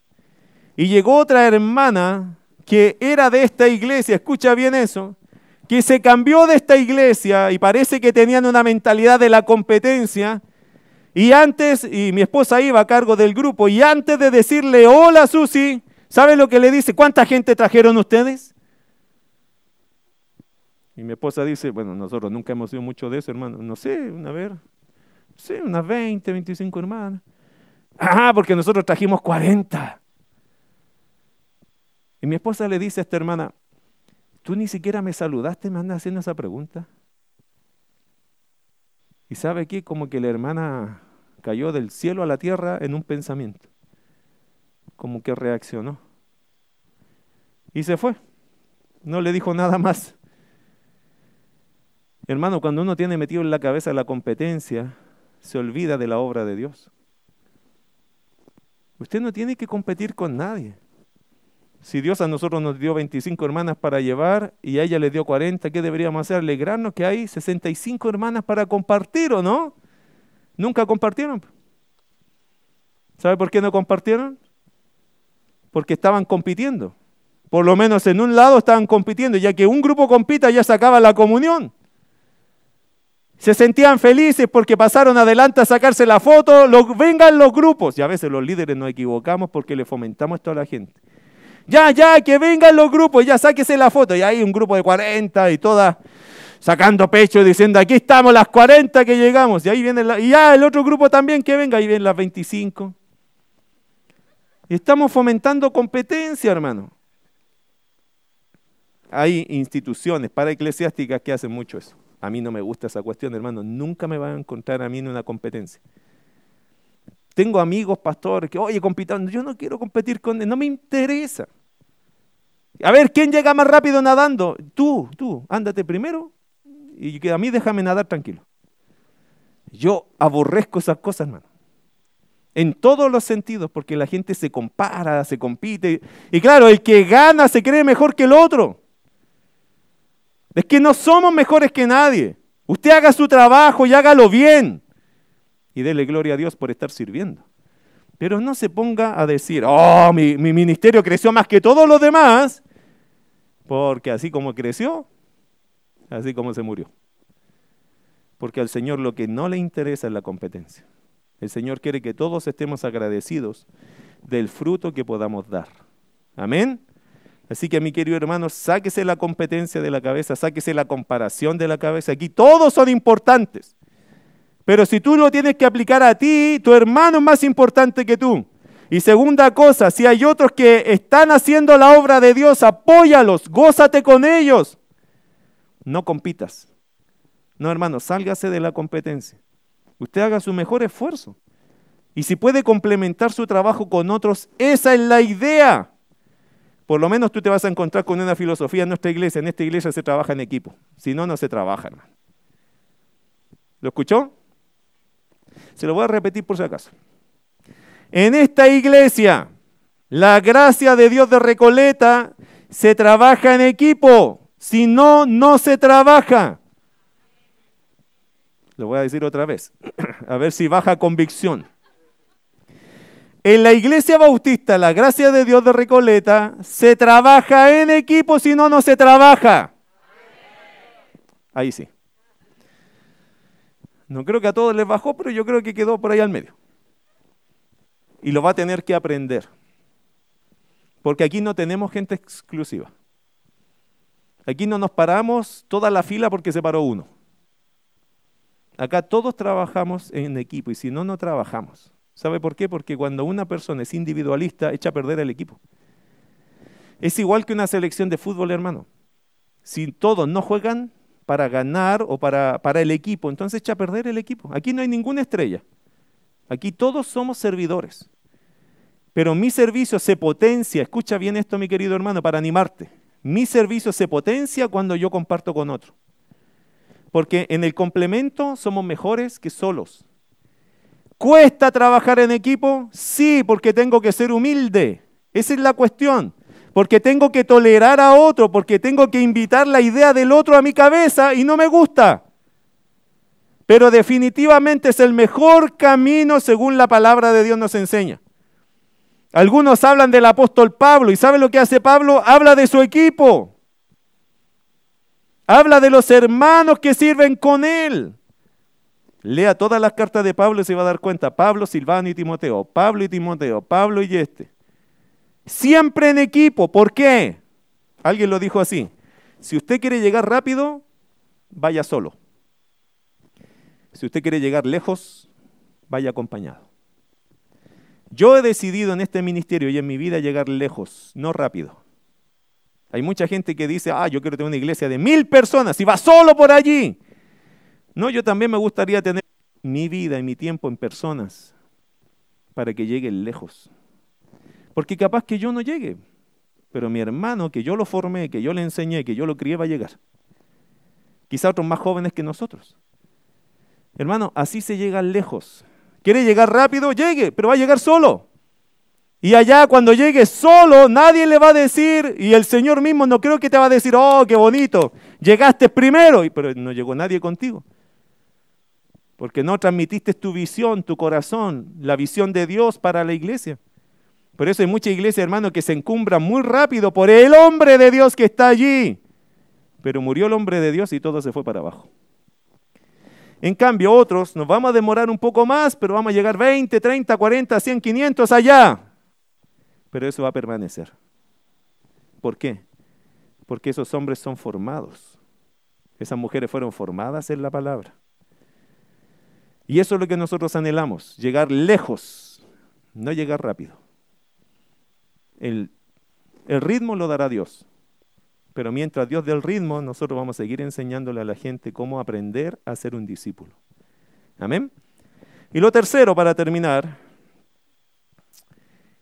Y llegó otra hermana que era de esta iglesia, escucha bien eso, que se cambió de esta iglesia y parece que tenían una mentalidad de la competencia y antes, y mi esposa iba a cargo del grupo, y antes de decirle hola Susi, ¿sabe lo que le dice? ¿Cuánta gente trajeron ustedes? Y mi esposa dice, bueno, nosotros nunca hemos sido mucho de eso, hermano. No sé, una vez, sí, unas 20, 25 hermanas. Ah, porque nosotros trajimos 40. Y mi esposa le dice a esta hermana, tú ni siquiera me saludaste, me andas haciendo esa pregunta. Y sabe que como que la hermana cayó del cielo a la tierra en un pensamiento. Como que reaccionó. Y se fue. No le dijo nada más. Hermano, cuando uno tiene metido en la cabeza la competencia, se olvida de la obra de Dios. Usted no tiene que competir con nadie. Si Dios a nosotros nos dio 25 hermanas para llevar y a ella le dio 40, ¿qué deberíamos hacer? Alegrarnos que hay 65 hermanas para compartir, ¿o no? Nunca compartieron. ¿Sabe por qué no compartieron? Porque estaban compitiendo. Por lo menos en un lado estaban compitiendo, ya que un grupo compita ya sacaba la comunión. Se sentían felices porque pasaron adelante a sacarse la foto, vengan los grupos. Y a veces los líderes nos equivocamos porque le fomentamos esto a la gente. Ya, ya, que vengan los grupos, ya sáquese la foto. Y hay un grupo de 40 y todas sacando pecho diciendo, aquí estamos las 40 que llegamos. Y ahí viene la, y ya el otro grupo también que venga, ahí vienen las 25. Y estamos fomentando competencia, hermano. Hay instituciones para eclesiásticas que hacen mucho eso. A mí no me gusta esa cuestión, hermano. Nunca me van a encontrar a mí en una competencia. Tengo amigos pastores que, oye, compitando, yo no quiero competir con él, no me interesa. A ver, ¿quién llega más rápido nadando? Tú, tú, ándate primero y a mí déjame nadar tranquilo. Yo aborrezco esas cosas, hermano. En todos los sentidos, porque la gente se compara, se compite. Y claro, el que gana se cree mejor que el otro. Es que no somos mejores que nadie. Usted haga su trabajo y hágalo bien y dele gloria a Dios por estar sirviendo. Pero no se ponga a decir, oh, mi, ministerio creció más que todos los demás, porque así como creció, así como se murió. Porque al Señor lo que no le interesa es la competencia. El Señor quiere que todos estemos agradecidos del fruto que podamos dar. Amén. Así que mi querido hermano, sáquese la competencia de la cabeza, sáquese la comparación de la cabeza. Aquí todos son importantes. Pero si tú lo tienes que aplicar a ti, tu hermano es más importante que tú. Y segunda cosa, si hay otros que están haciendo la obra de Dios, apóyalos, gózate con ellos. No compitas. No, hermano, sálgase de la competencia. Usted haga su mejor esfuerzo. Y si puede complementar su trabajo con otros, esa es la idea. Por lo menos tú te vas a encontrar con una filosofía en nuestra iglesia. En esta iglesia se trabaja en equipo. Si no, no se trabaja, hermano. ¿Lo escuchó? Se lo voy a repetir por si acaso. En esta iglesia, la gracia de Dios de Recoleta se trabaja en equipo. Si no, no se trabaja. Lo voy a decir otra vez, a ver si baja convicción. En la iglesia bautista, la gracia de Dios de Recoleta, se trabaja en equipo, si no, no se trabaja. Ahí sí. No creo que a todos les bajó, pero yo creo que quedó por ahí al medio. Y lo va a tener que aprender. Porque aquí no tenemos gente exclusiva. Aquí no nos paramos toda la fila porque se paró uno. Acá todos trabajamos en equipo y si no, no trabajamos. ¿Sabe por qué? Porque cuando una persona es individualista, echa a perder el equipo. Es igual que una selección de fútbol, hermano. Si todos no juegan, para ganar o para, para el equipo, entonces echa a perder el equipo. Aquí no hay ninguna estrella. Aquí todos somos servidores. Pero mi servicio se potencia, escucha bien esto mi querido hermano, para animarte. Mi servicio se potencia cuando yo comparto con otro. Porque en el complemento somos mejores que solos. ¿Cuesta trabajar en equipo? Sí, porque tengo que ser humilde. Esa es la cuestión porque tengo que tolerar a otro, porque tengo que invitar la idea del otro a mi cabeza y no me gusta. Pero definitivamente es el mejor camino según la palabra de Dios nos enseña. Algunos hablan del apóstol Pablo y ¿sabe lo que hace Pablo? Habla de su equipo. Habla de los hermanos que sirven con él. Lea todas las cartas de Pablo y se va a dar cuenta. Pablo, Silvano y Timoteo. Pablo y Timoteo. Pablo y este. Siempre en equipo. ¿Por qué? Alguien lo dijo así. Si usted quiere llegar rápido, vaya solo. Si usted quiere llegar lejos, vaya acompañado. Yo he decidido en este ministerio y en mi vida llegar lejos, no rápido. Hay mucha gente que dice, ah, yo quiero tener una iglesia de mil personas y va solo por allí. No, yo también me gustaría tener mi vida y mi tiempo en personas para que lleguen lejos. Porque capaz que yo no llegue, pero mi hermano, que yo lo formé, que yo le enseñé, que yo lo crié, va a llegar. Quizá otros más jóvenes que nosotros. Hermano, así se llega lejos. ¿Quiere llegar rápido? Llegue, pero va a llegar solo. Y allá cuando llegues solo, nadie le va a decir, y el Señor mismo no creo que te va a decir, oh, qué bonito, llegaste primero, pero no llegó nadie contigo. Porque no transmitiste tu visión, tu corazón, la visión de Dios para la iglesia. Por eso hay mucha iglesia, hermano, que se encumbra muy rápido por el hombre de Dios que está allí. Pero murió el hombre de Dios y todo se fue para abajo. En cambio, otros nos vamos a demorar un poco más, pero vamos a llegar 20, 30, 40, 100, 500 allá. Pero eso va a permanecer. ¿Por qué? Porque esos hombres son formados. Esas mujeres fueron formadas en la palabra. Y eso es lo que nosotros anhelamos, llegar lejos, no llegar rápido. El, ritmo lo dará Dios. Pero mientras Dios dé el ritmo, nosotros vamos a seguir enseñándole a la gente cómo aprender a ser un discípulo. Amén. Y lo tercero, para terminar,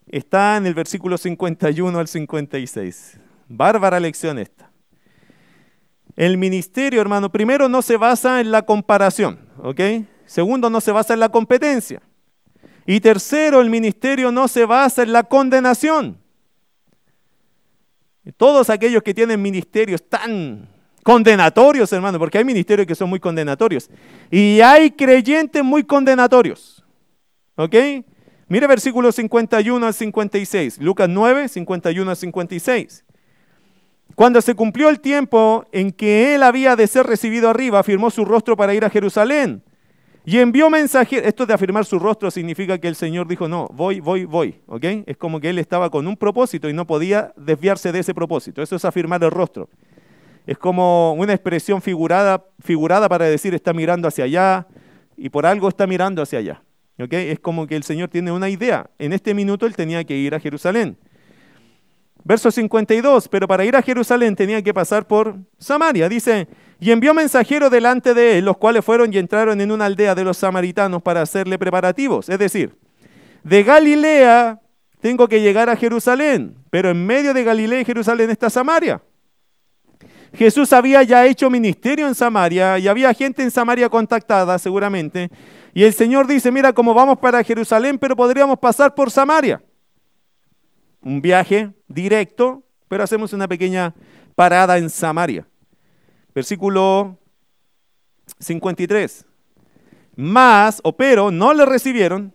está en el versículo 51 al 56. Bárbara lección esta. El ministerio, hermano, primero no se basa en la comparación, ¿ok? Segundo, no se basa en la competencia. Y tercero, el ministerio no se basa en la condenación. Todos aquellos que tienen ministerios tan condenatorios, hermano, porque hay ministerios que son muy condenatorios. Y hay creyentes muy condenatorios. ¿Ok? Mire versículos 51 al 56. Lucas 9, 51 al 56. Cuando se cumplió el tiempo en que él había de ser recibido arriba, afirmó su rostro para ir a Jerusalén y envió mensajeros, esto de afirmar su rostro significa que el Señor dijo, no, voy, voy, voy, ¿ok? Es como que él estaba con un propósito y no podía desviarse de ese propósito. Eso es afirmar el rostro. Es como una expresión figurada, figurada para decir está mirando hacia allá y por algo está mirando hacia allá. ¿ok? Es como que el Señor tiene una idea. En este minuto él tenía que ir a Jerusalén. Verso 52, pero para ir a Jerusalén tenía que pasar por Samaria. Dice, y envió mensajeros delante de él, los cuales fueron y entraron en una aldea de los samaritanos para hacerle preparativos. Es decir, de Galilea tengo que llegar a Jerusalén, pero en medio de Galilea y Jerusalén está Samaria. Jesús había ya hecho ministerio en Samaria y había gente en Samaria contactada seguramente. Y el Señor dice, mira, como vamos para Jerusalén, pero podríamos pasar por Samaria un viaje directo, pero hacemos una pequeña parada en Samaria. Versículo 53. Más, o pero, no le recibieron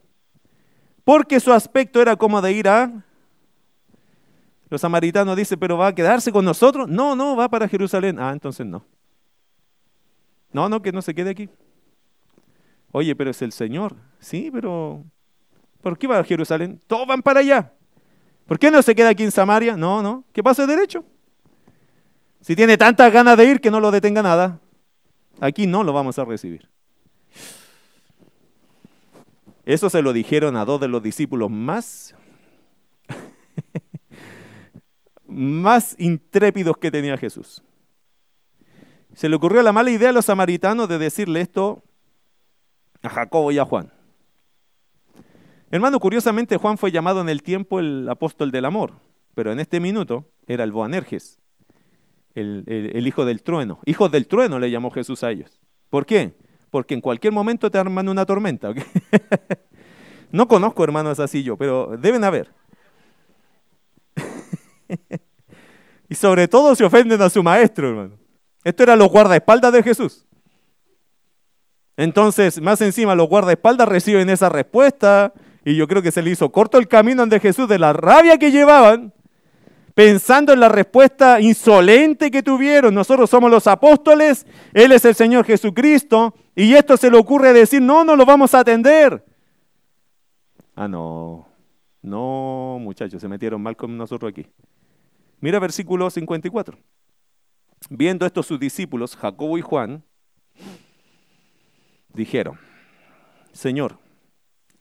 porque su aspecto era como de ir a... Los samaritanos dicen, pero va a quedarse con nosotros. No, no, va para Jerusalén. Ah, entonces no. No, no, que no se quede aquí. Oye, pero es el Señor. Sí, pero ¿por qué va a Jerusalén? Todos van para allá. ¿Por qué no se queda aquí en Samaria? No, no, que pase derecho. Si tiene tantas ganas de ir, que no lo detenga nada. Aquí no lo vamos a recibir. Eso se lo dijeron a dos de los discípulos más, más intrépidos que tenía Jesús. Se le ocurrió la mala idea a los samaritanos de decirle esto a Jacobo y a Juan. Hermano, curiosamente Juan fue llamado en el tiempo el apóstol del amor, pero en este minuto era el Boanerges, el, hijo del trueno. Hijo del trueno le llamó Jesús a ellos. ¿Por qué? Porque en cualquier momento te arman una tormenta. no conozco hermanos así yo, pero deben haber. y sobre todo se ofenden a su maestro, hermano. Esto era los guardaespaldas de Jesús. Entonces, más encima, los guardaespaldas reciben esa respuesta y yo creo que se le hizo corto el camino ante Jesús de la rabia que llevaban, pensando en la respuesta insolente que tuvieron. Nosotros somos los apóstoles, Él es el Señor Jesucristo, y esto se le ocurre decir, no, no lo vamos a atender. Ah, no, no, muchachos, se metieron mal con nosotros aquí. Mira versículo 54. Viendo esto sus discípulos, Jacobo y Juan, dijeron, Señor,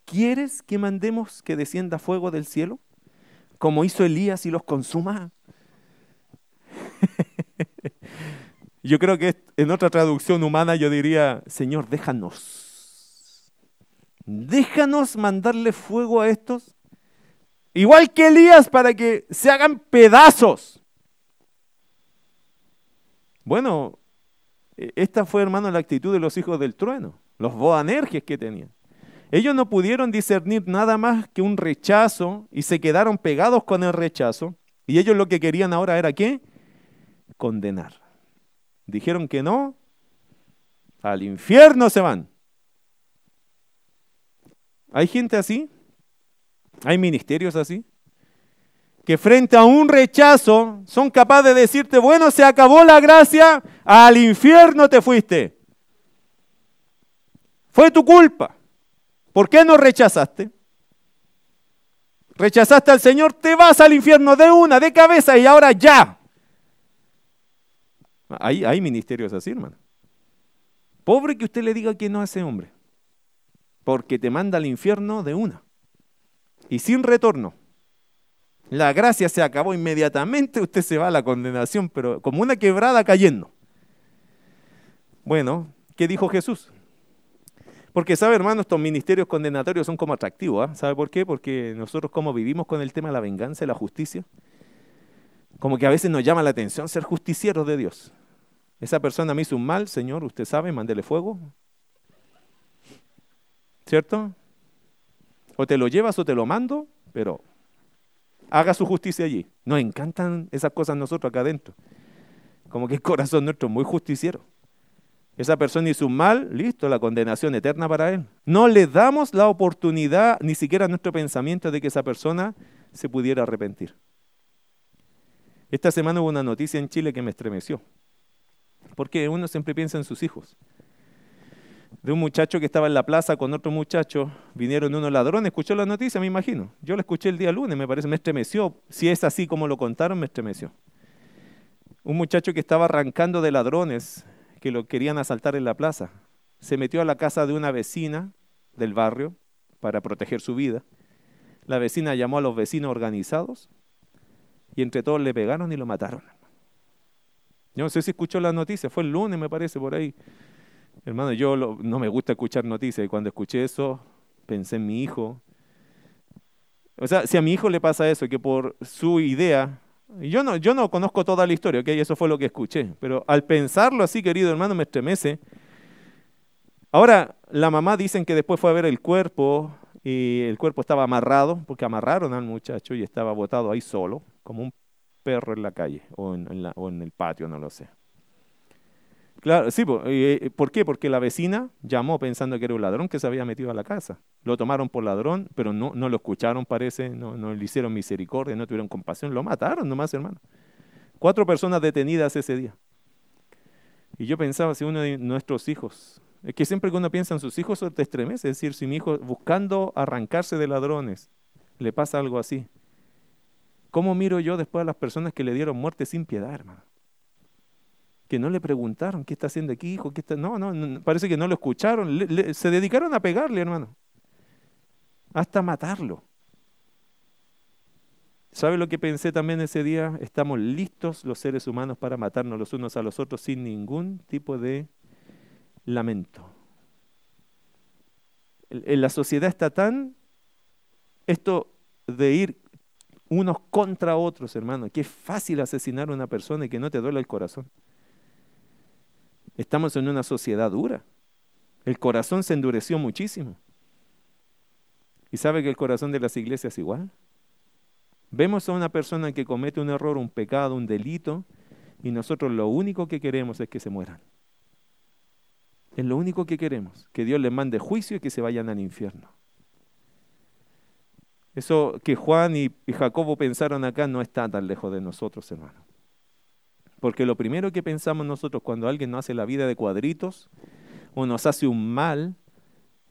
¿Quieres que mandemos que descienda fuego del cielo? Como hizo Elías y los consuma. yo creo que en otra traducción humana yo diría, Señor, déjanos. Déjanos mandarle fuego a estos. Igual que Elías para que se hagan pedazos. Bueno, e-, esta fue, hermano, la actitud de los hijos del trueno, los boanerges que tenían. Ellos no pudieron discernir nada más que un rechazo y se quedaron pegados con el rechazo. Y ellos lo que querían ahora era qué? Condenar. Dijeron que no, al infierno se van. ¿Hay gente así? ¿Hay ministerios así? Que frente a un rechazo son capaces de decirte, bueno, se acabó la gracia, al infierno te fuiste. Fue tu culpa. ¿Por qué no rechazaste? Rechazaste al Señor, te vas al infierno de una, de cabeza y ahora ya. Hay, hay ministerios así, hermano. Pobre que usted le diga que no a ese hombre, porque te manda al infierno de una y sin retorno. La gracia se acabó inmediatamente, usted se va a la condenación, pero como una quebrada cayendo. Bueno, ¿qué dijo Jesús? Porque, ¿sabe, hermano? Estos ministerios condenatorios son como atractivos. ¿ah? ¿Sabe por qué? Porque nosotros, como vivimos con el tema de la venganza y la justicia, como que a veces nos llama la atención ser justicieros de Dios. Esa persona me hizo un mal, Señor, usted sabe, mándele fuego. ¿Cierto? O te lo llevas o te lo mando, pero haga su justicia allí. Nos encantan esas cosas nosotros acá adentro. Como que el corazón nuestro es muy justiciero. Esa persona hizo un mal, listo, la condenación eterna para él. No le damos la oportunidad, ni siquiera a nuestro pensamiento, de que esa persona se pudiera arrepentir. Esta semana hubo una noticia en Chile que me estremeció. Porque uno siempre piensa en sus hijos de un muchacho que estaba en la plaza con otro muchacho, vinieron unos ladrones, escuchó la noticia, me imagino. Yo la escuché el día lunes, me parece, me estremeció. Si es así como lo contaron, me estremeció. Un muchacho que estaba arrancando de ladrones que lo querían asaltar en la plaza. Se metió a la casa de una vecina del barrio para proteger su vida. La vecina llamó a los vecinos organizados y entre todos le pegaron y lo mataron. Yo no sé si escuchó la noticia, fue el lunes me parece por ahí. Hermano, yo no me gusta escuchar noticias y cuando escuché eso pensé en mi hijo. O sea, si a mi hijo le pasa eso, que por su idea, yo no, yo no conozco toda la historia, ¿ok? Eso fue lo que escuché, pero al pensarlo así, querido hermano, me estremece. Ahora, la mamá dicen que después fue a ver el cuerpo y el cuerpo estaba amarrado, porque amarraron al muchacho y estaba botado ahí solo, como un perro en la calle o o en el patio, no lo sé. Claro, sí, eh, ¿por qué? Porque la vecina llamó pensando que era un ladrón que se había metido a la casa. Lo tomaron por ladrón, pero no, no lo escucharon, parece, no, no le hicieron misericordia, no tuvieron compasión, lo mataron nomás, hermano. Cuatro personas detenidas ese día. Y yo pensaba, si uno de nuestros hijos, es que siempre que uno piensa en sus hijos, te estremece. Es decir, si mi hijo buscando arrancarse de ladrones, le pasa algo así. ¿Cómo miro yo después a las personas que le dieron muerte sin piedad, hermano? Que no le preguntaron, ¿qué está haciendo aquí, hijo? ¿Qué está? No, no, parece que no lo escucharon. se dedicaron a pegarle, hermano. Hasta matarlo. ¿Sabe lo que pensé también ese día? Estamos listos los seres humanos para matarnos los unos a los otros sin ningún tipo de lamento. En la sociedad está tan esto de ir unos contra otros, hermano, que es fácil asesinar a una persona y que no te duele el corazón. Estamos en una sociedad dura. El corazón se endureció muchísimo. ¿Y sabe que el corazón de las iglesias es igual? Vemos a una persona que comete un error, un pecado, un delito, y nosotros lo único que queremos es que se mueran. Es lo único que queremos, que Dios les mande juicio y que se vayan al infierno. Eso que Juan y, Jacobo pensaron acá no está tan lejos de nosotros, hermano. Porque lo primero que pensamos nosotros cuando alguien nos hace la vida de cuadritos o nos hace un mal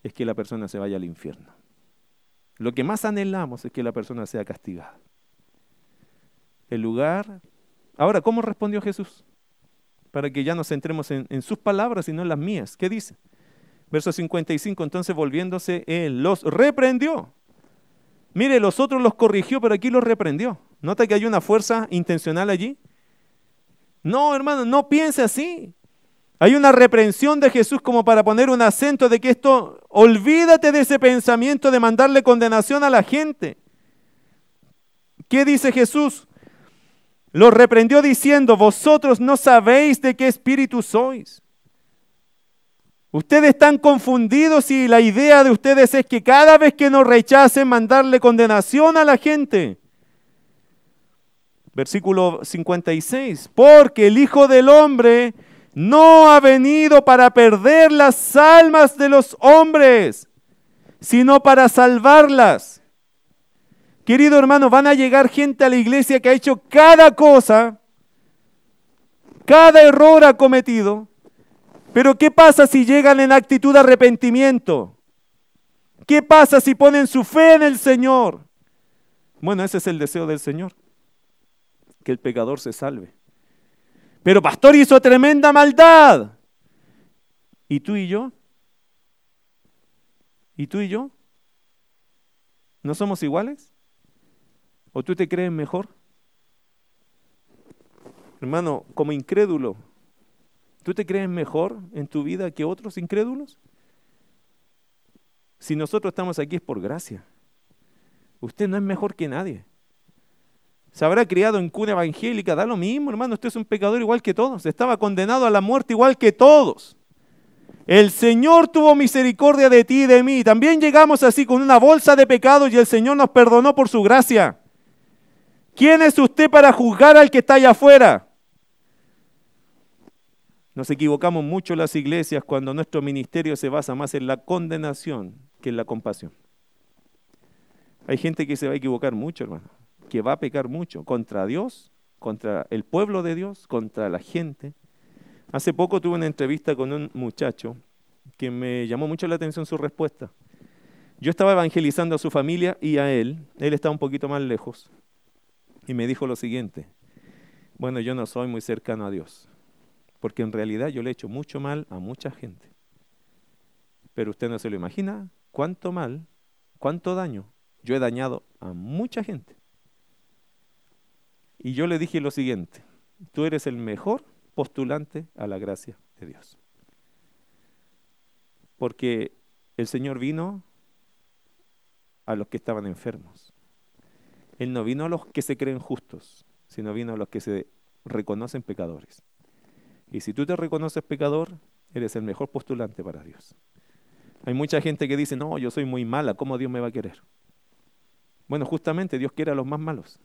es que la persona se vaya al infierno. Lo que más anhelamos es que la persona sea castigada. El lugar... Ahora, ¿cómo respondió Jesús? Para que ya nos centremos en, en sus palabras y no en las mías. ¿Qué dice? Verso 55, entonces volviéndose, él los reprendió. Mire, los otros los corrigió, pero aquí los reprendió. ¿Nota que hay una fuerza intencional allí? No, hermano, no piense así. Hay una reprensión de Jesús como para poner un acento de que esto, olvídate de ese pensamiento de mandarle condenación a la gente. ¿Qué dice Jesús? Lo reprendió diciendo, vosotros no sabéis de qué espíritu sois. Ustedes están confundidos y la idea de ustedes es que cada vez que nos rechacen mandarle condenación a la gente. Versículo 56. Porque el Hijo del Hombre no ha venido para perder las almas de los hombres, sino para salvarlas. Querido hermano, van a llegar gente a la iglesia que ha hecho cada cosa, cada error ha cometido, pero ¿qué pasa si llegan en actitud de arrepentimiento? ¿Qué pasa si ponen su fe en el Señor? Bueno, ese es el deseo del Señor, que el pecador se salve. Pero pastor hizo tremenda maldad. ¿Y tú y yo? ¿Y tú y yo? ¿No somos iguales? ¿O tú te crees mejor? Hermano, como incrédulo, ¿tú te crees mejor en tu vida que otros incrédulos? Si nosotros estamos aquí es por gracia. Usted no es mejor que nadie se habrá criado en cuna evangélica, da lo mismo, hermano, usted es un pecador igual que todos, estaba condenado a la muerte igual que todos. El Señor tuvo misericordia de ti y de mí. También llegamos así con una bolsa de pecados y el Señor nos perdonó por su gracia. ¿Quién es usted para juzgar al que está allá afuera? Nos equivocamos mucho las iglesias cuando nuestro ministerio se basa más en la condenación que en la compasión. Hay gente que se va a equivocar mucho, hermano que va a pecar mucho contra Dios, contra el pueblo de Dios, contra la gente. Hace poco tuve una entrevista con un muchacho que me llamó mucho la atención su respuesta. Yo estaba evangelizando a su familia y a él, él estaba un poquito más lejos, y me dijo lo siguiente, bueno, yo no soy muy cercano a Dios, porque en realidad yo le he hecho mucho mal a mucha gente. Pero usted no se lo imagina cuánto mal, cuánto daño yo he dañado a mucha gente. Y yo le dije lo siguiente, tú eres el mejor postulante a la gracia de Dios. Porque el Señor vino a los que estaban enfermos. Él no vino a los que se creen justos, sino vino a los que se reconocen pecadores. Y si tú te reconoces pecador, eres el mejor postulante para Dios. Hay mucha gente que dice, no, yo soy muy mala, ¿cómo Dios me va a querer? Bueno, justamente Dios quiere a los más malos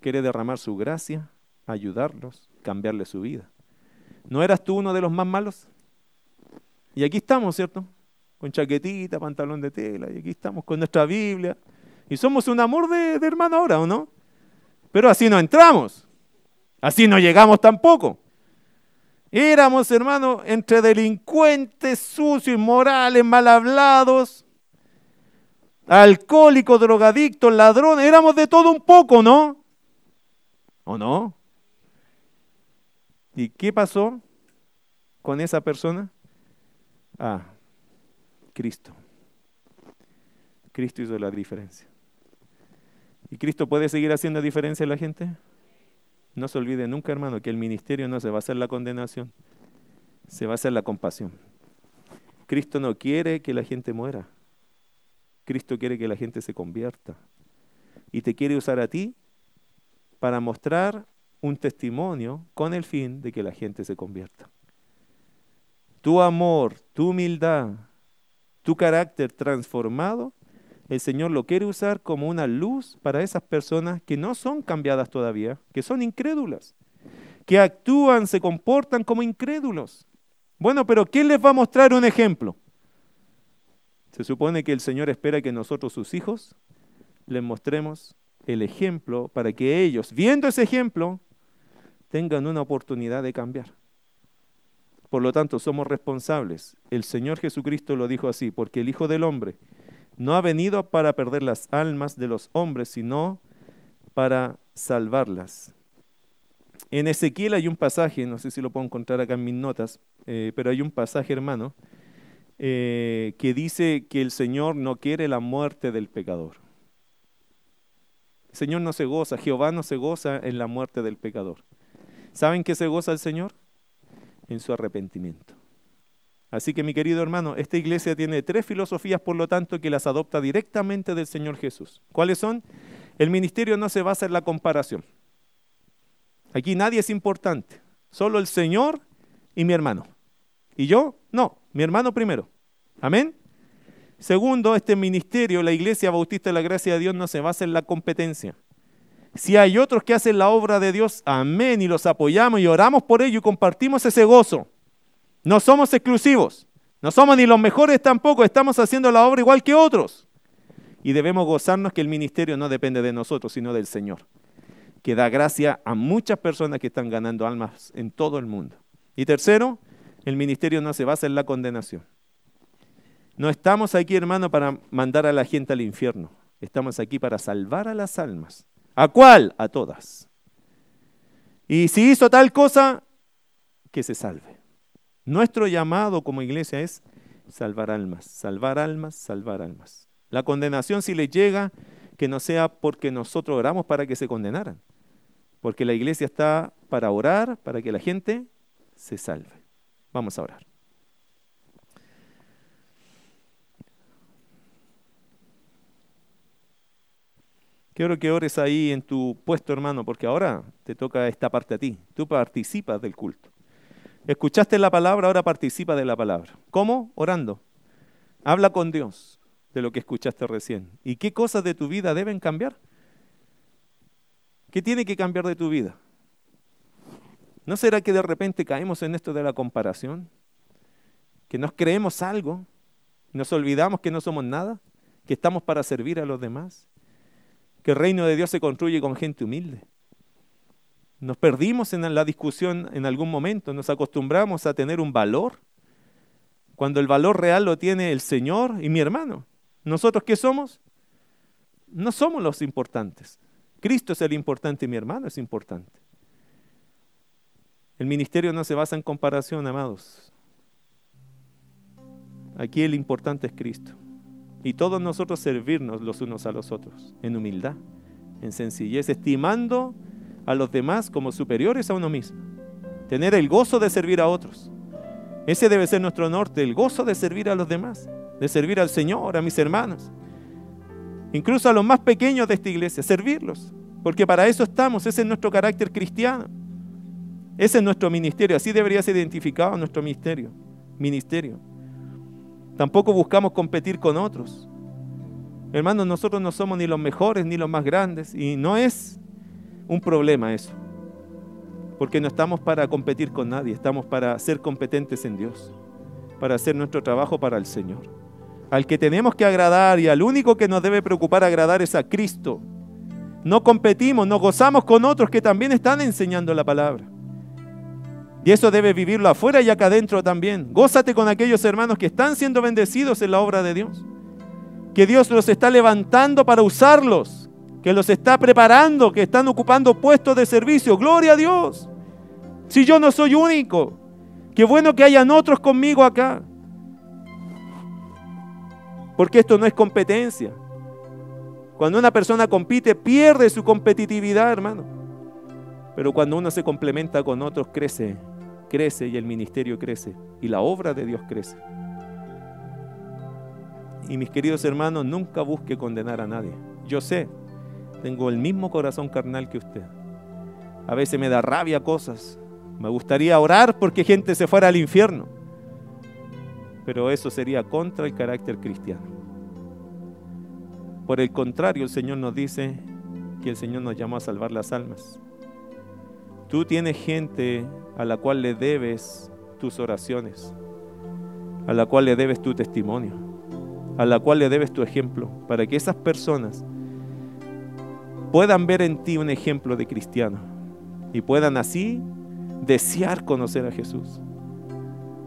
quiere derramar su gracia, ayudarlos, cambiarle su vida. ¿No eras tú uno de los más malos? Y aquí estamos, ¿cierto? Con chaquetita, pantalón de tela, y aquí estamos con nuestra Biblia. Y somos un amor de, hermano ahora, ¿o no? Pero así no entramos. Así no llegamos tampoco. Éramos, hermano, entre delincuentes, sucios, inmorales, mal hablados, alcohólicos, drogadictos, ladrones. Éramos de todo un poco, ¿no? ¿O no? ¿Y qué pasó con esa persona? Ah, Cristo. Cristo hizo la diferencia. ¿Y Cristo puede seguir haciendo diferencia en la gente? No se olvide nunca, hermano, que el ministerio no se va a hacer la condenación, se va a hacer la compasión. Cristo no quiere que la gente muera. Cristo quiere que la gente se convierta. Y te quiere usar a ti para mostrar un testimonio con el fin de que la gente se convierta. Tu amor, tu humildad, tu carácter transformado, el Señor lo quiere usar como una luz para esas personas que no son cambiadas todavía, que son incrédulas, que actúan, se comportan como incrédulos. Bueno, pero ¿quién les va a mostrar un ejemplo? Se supone que el Señor espera que nosotros, sus hijos, les mostremos el ejemplo para que ellos, viendo ese ejemplo, tengan una oportunidad de cambiar. Por lo tanto, somos responsables. El Señor Jesucristo lo dijo así, porque el Hijo del Hombre no ha venido para perder las almas de los hombres, sino para salvarlas. En Ezequiel hay un pasaje, no sé si lo puedo encontrar acá en mis notas, eh, pero hay un pasaje, hermano, eh, que dice que el Señor no quiere la muerte del pecador. El Señor no se goza, Jehová no se goza en la muerte del pecador. ¿Saben qué se goza el Señor? En su arrepentimiento. Así que mi querido hermano, esta iglesia tiene tres filosofías, por lo tanto, que las adopta directamente del Señor Jesús. ¿Cuáles son? El ministerio no se basa en la comparación. Aquí nadie es importante, solo el Señor y mi hermano. ¿Y yo? No. Mi hermano primero. Amén. Segundo, este ministerio, la Iglesia Bautista de la Gracia de Dios, no se basa en la competencia. Si hay otros que hacen la obra de Dios, amén, y los apoyamos y oramos por ello y compartimos ese gozo. No somos exclusivos, no somos ni los mejores tampoco, estamos haciendo la obra igual que otros. Y debemos gozarnos que el ministerio no depende de nosotros, sino del Señor, que da gracia a muchas personas que están ganando almas en todo el mundo. Y tercero, el ministerio no se basa en la condenación. No estamos aquí, hermano, para mandar a la gente al infierno. Estamos aquí para salvar a las almas. ¿A cuál? A todas. Y si hizo tal cosa, que se salve. Nuestro llamado como iglesia es salvar almas, salvar almas, salvar almas. La condenación si le llega, que no sea porque nosotros oramos para que se condenaran, porque la iglesia está para orar, para que la gente se salve. Vamos a orar. Quiero que ores ahí en tu puesto, hermano, porque ahora te toca esta parte a ti. Tú participas del culto. Escuchaste la palabra, ahora participa de la palabra. ¿Cómo? Orando. Habla con Dios de lo que escuchaste recién. ¿Y qué cosas de tu vida deben cambiar? ¿Qué tiene que cambiar de tu vida? ¿No será que de repente caemos en esto de la comparación? ¿Que nos creemos algo? ¿Nos olvidamos que no somos nada? ¿Que estamos para servir a los demás? ¿Que el reino de Dios se construye con gente humilde? Nos perdimos en la discusión en algún momento, nos acostumbramos a tener un valor, cuando el valor real lo tiene el Señor y mi hermano. ¿Nosotros qué somos? No somos los importantes. Cristo es el importante y mi hermano es importante. El ministerio no se basa en comparación, amados. Aquí el importante es Cristo. Y todos nosotros servirnos los unos a los otros, en humildad, en sencillez, estimando a los demás como superiores a uno mismo. Tener el gozo de servir a otros. Ese debe ser nuestro norte, el gozo de servir a los demás, de servir al Señor, a mis hermanos, incluso a los más pequeños de esta iglesia, servirlos, porque para eso estamos, ese es nuestro carácter cristiano, ese es nuestro ministerio, así debería ser identificado nuestro ministerio, ministerio. Tampoco buscamos competir con otros. Hermanos, nosotros no somos ni los mejores ni los más grandes y no es un problema eso. Porque no estamos para competir con nadie, estamos para ser competentes en Dios, para hacer nuestro trabajo para el Señor. Al que tenemos que agradar y al único que nos debe preocupar agradar es a Cristo. No competimos, nos gozamos con otros que también están enseñando la palabra. Y eso debe vivirlo afuera y acá adentro también. Gózate con aquellos hermanos que están siendo bendecidos en la obra de Dios. Que Dios los está levantando para usarlos que los está preparando, que están ocupando puestos de servicio. Gloria a Dios. Si yo no soy único, qué bueno que hayan otros conmigo acá. Porque esto no es competencia. Cuando una persona compite, pierde su competitividad, hermano. Pero cuando uno se complementa con otros, crece, crece y el ministerio crece y la obra de Dios crece. Y mis queridos hermanos, nunca busque condenar a nadie. Yo sé tengo el mismo corazón carnal que usted. A veces me da rabia cosas. Me gustaría orar porque gente se fuera al infierno. Pero eso sería contra el carácter cristiano. Por el contrario, el Señor nos dice que el Señor nos llamó a salvar las almas. Tú tienes gente a la cual le debes tus oraciones, a la cual le debes tu testimonio, a la cual le debes tu ejemplo, para que esas personas puedan ver en ti un ejemplo de cristiano y puedan así desear conocer a Jesús.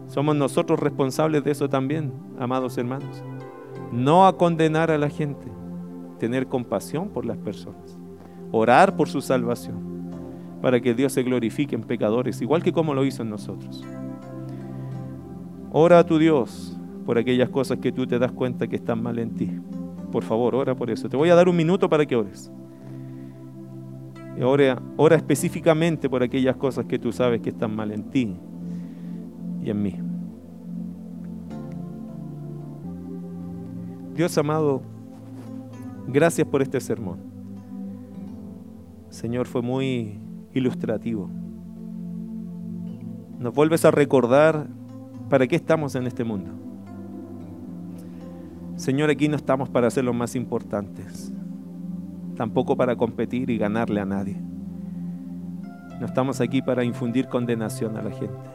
Somos nosotros responsables de eso también, amados hermanos. No a condenar a la gente, tener compasión por las personas, orar por su salvación, para que Dios se glorifique en pecadores, igual que como lo hizo en nosotros. Ora a tu Dios por aquellas cosas que tú te das cuenta que están mal en ti. Por favor, ora por eso. Te voy a dar un minuto para que ores. Ora, ora específicamente por aquellas cosas que tú sabes que están mal en ti y en mí. Dios amado, gracias por este sermón. Señor, fue muy ilustrativo. Nos vuelves a recordar ¿para qué estamos en este mundo? Señor, aquí no estamos para ser los más importantes, tampoco para competir y ganarle a nadie. No estamos aquí para infundir condenación a la gente.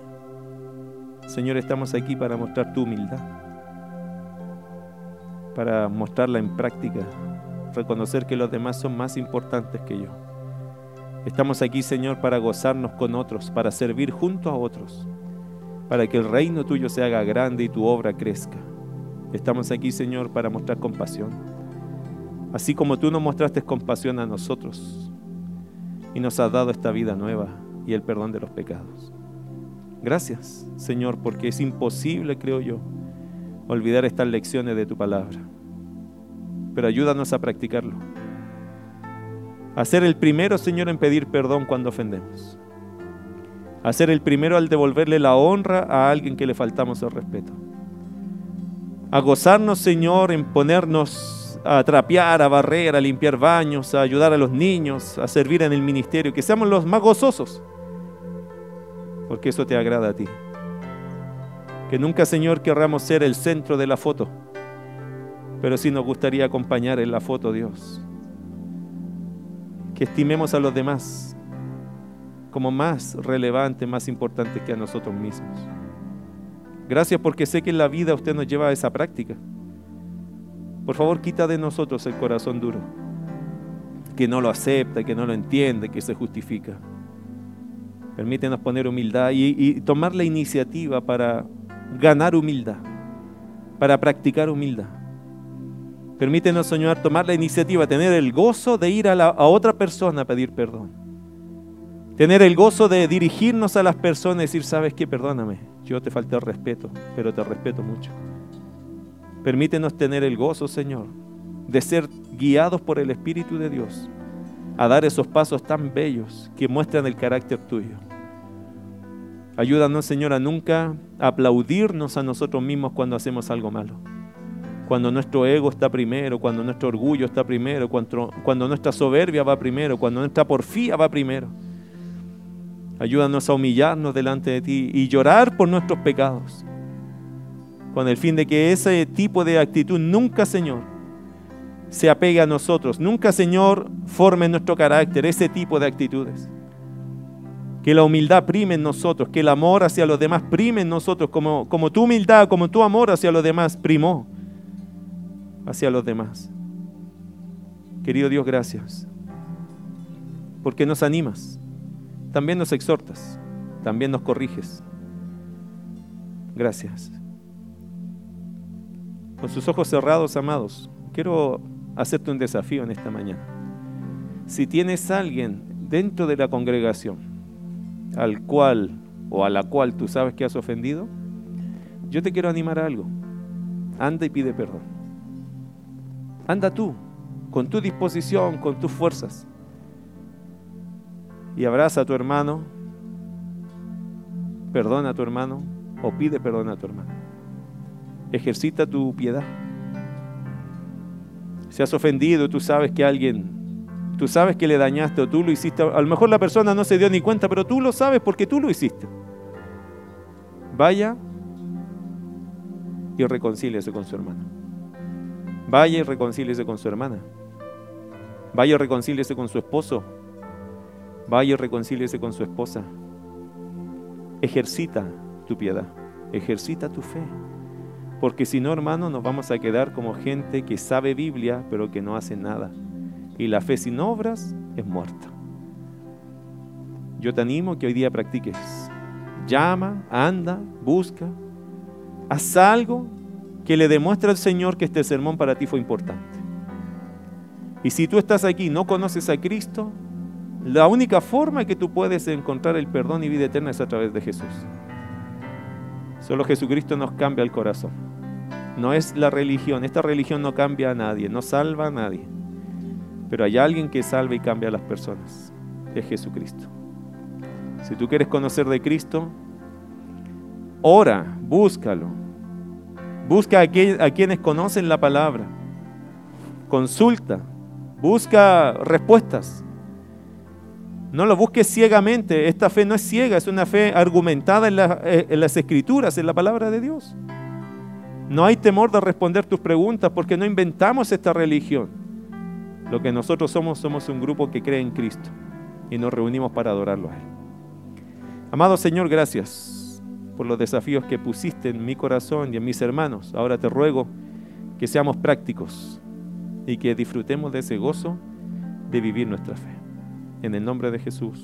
Señor, estamos aquí para mostrar tu humildad, para mostrarla en práctica, reconocer que los demás son más importantes que yo. Estamos aquí, Señor, para gozarnos con otros, para servir junto a otros, para que el reino tuyo se haga grande y tu obra crezca. Estamos aquí, Señor, para mostrar compasión. Así como tú nos mostraste compasión a nosotros y nos has dado esta vida nueva y el perdón de los pecados. Gracias, Señor, porque es imposible, creo yo, olvidar estas lecciones de tu palabra. Pero ayúdanos a practicarlo. A ser el primero, Señor, en pedir perdón cuando ofendemos. A ser el primero al devolverle la honra a alguien que le faltamos el respeto a gozarnos, Señor, en ponernos a trapear, a barrer, a limpiar baños, a ayudar a los niños, a servir en el ministerio, que seamos los más gozosos, porque eso te agrada a ti. Que nunca, Señor, querramos ser el centro de la foto, pero sí nos gustaría acompañar en la foto, Dios. Que estimemos a los demás como más relevantes, más importantes que a nosotros mismos. Gracias porque sé que en la vida usted nos lleva a esa práctica. Por favor, quita de nosotros el corazón duro, que no lo acepta, que no lo entiende, que se justifica. Permítenos poner humildad y, tomar la iniciativa para ganar humildad, para practicar humildad. Permítenos, Señor, tomar la iniciativa, tener el gozo de ir a, otra persona a pedir perdón. Tener el gozo de dirigirnos a las personas y decir, sabes qué, perdóname, yo te falté el respeto, pero te respeto mucho. Permítenos tener el gozo, Señor, de ser guiados por el Espíritu de Dios a dar esos pasos tan bellos que muestran el carácter tuyo. Ayúdanos, Señor, a nunca aplaudirnos a nosotros mismos cuando hacemos algo malo. Cuando nuestro ego está primero, cuando nuestro orgullo está primero, cuando, cuando nuestra soberbia va primero, cuando nuestra porfía va primero. Ayúdanos a humillarnos delante de ti y llorar por nuestros pecados. Con el fin de que ese tipo de actitud nunca, Señor, se apegue a nosotros. Nunca, Señor, forme nuestro carácter ese tipo de actitudes. Que la humildad prime en nosotros, que el amor hacia los demás prime en nosotros, como, como tu humildad, como tu amor hacia los demás primó hacia los demás. Querido Dios, gracias, porque nos animas también nos exhortas, también nos corriges. Gracias. Con sus ojos cerrados, amados, quiero hacerte un desafío en esta mañana. Si tienes alguien dentro de la congregación al cual o a la cual tú sabes que has ofendido, yo te quiero animar a algo. Anda y pide perdón. Anda tú, con tu disposición, con tus fuerzas y abraza a tu hermano, perdona a tu hermano o pide perdón a tu hermano. Ejercita tu piedad. Si has ofendido, tú sabes que alguien, tú sabes que le dañaste o tú lo hiciste, a lo mejor la persona no se dio ni cuenta, pero tú lo sabes porque tú lo hiciste. Vaya y reconcíliese con su hermano. Vaya y reconcíliese con su hermana. Vaya y reconcíliese con su esposo Vaya y reconcíliese con su esposa. Ejercita tu piedad, ejercita tu fe. Porque si no, hermano, nos vamos a quedar como gente que sabe Biblia, pero que no hace nada. Y la fe sin obras es muerta. Yo te animo que hoy día practiques. Llama, anda, busca. Haz algo que le demuestre al Señor que este sermón para ti fue importante. Y si tú estás aquí y no conoces a Cristo, la única forma que tú puedes encontrar el perdón y vida eterna es a través de Jesús. Solo Jesucristo nos cambia el corazón. No es la religión. Esta religión no cambia a nadie, no salva a nadie. Pero hay alguien que salva y cambia a las personas. Es Jesucristo. Si tú quieres conocer de Cristo, ora, búscalo. Busca a, quienes conocen la palabra. Consulta. Busca respuestas No lo busques ciegamente. Esta fe no es ciega, es una fe argumentada en, eh, en, las escrituras, en la palabra de Dios. No hay temor de responder tus preguntas porque no inventamos esta religión. Lo que nosotros somos, somos un grupo que cree en Cristo y nos reunimos para adorarlo a Él. Amado Señor, gracias por los desafíos que pusiste en mi corazón y en mis hermanos. Ahora te ruego que seamos prácticos y que disfrutemos de ese gozo de vivir nuestra fe. En el nombre de Jesús.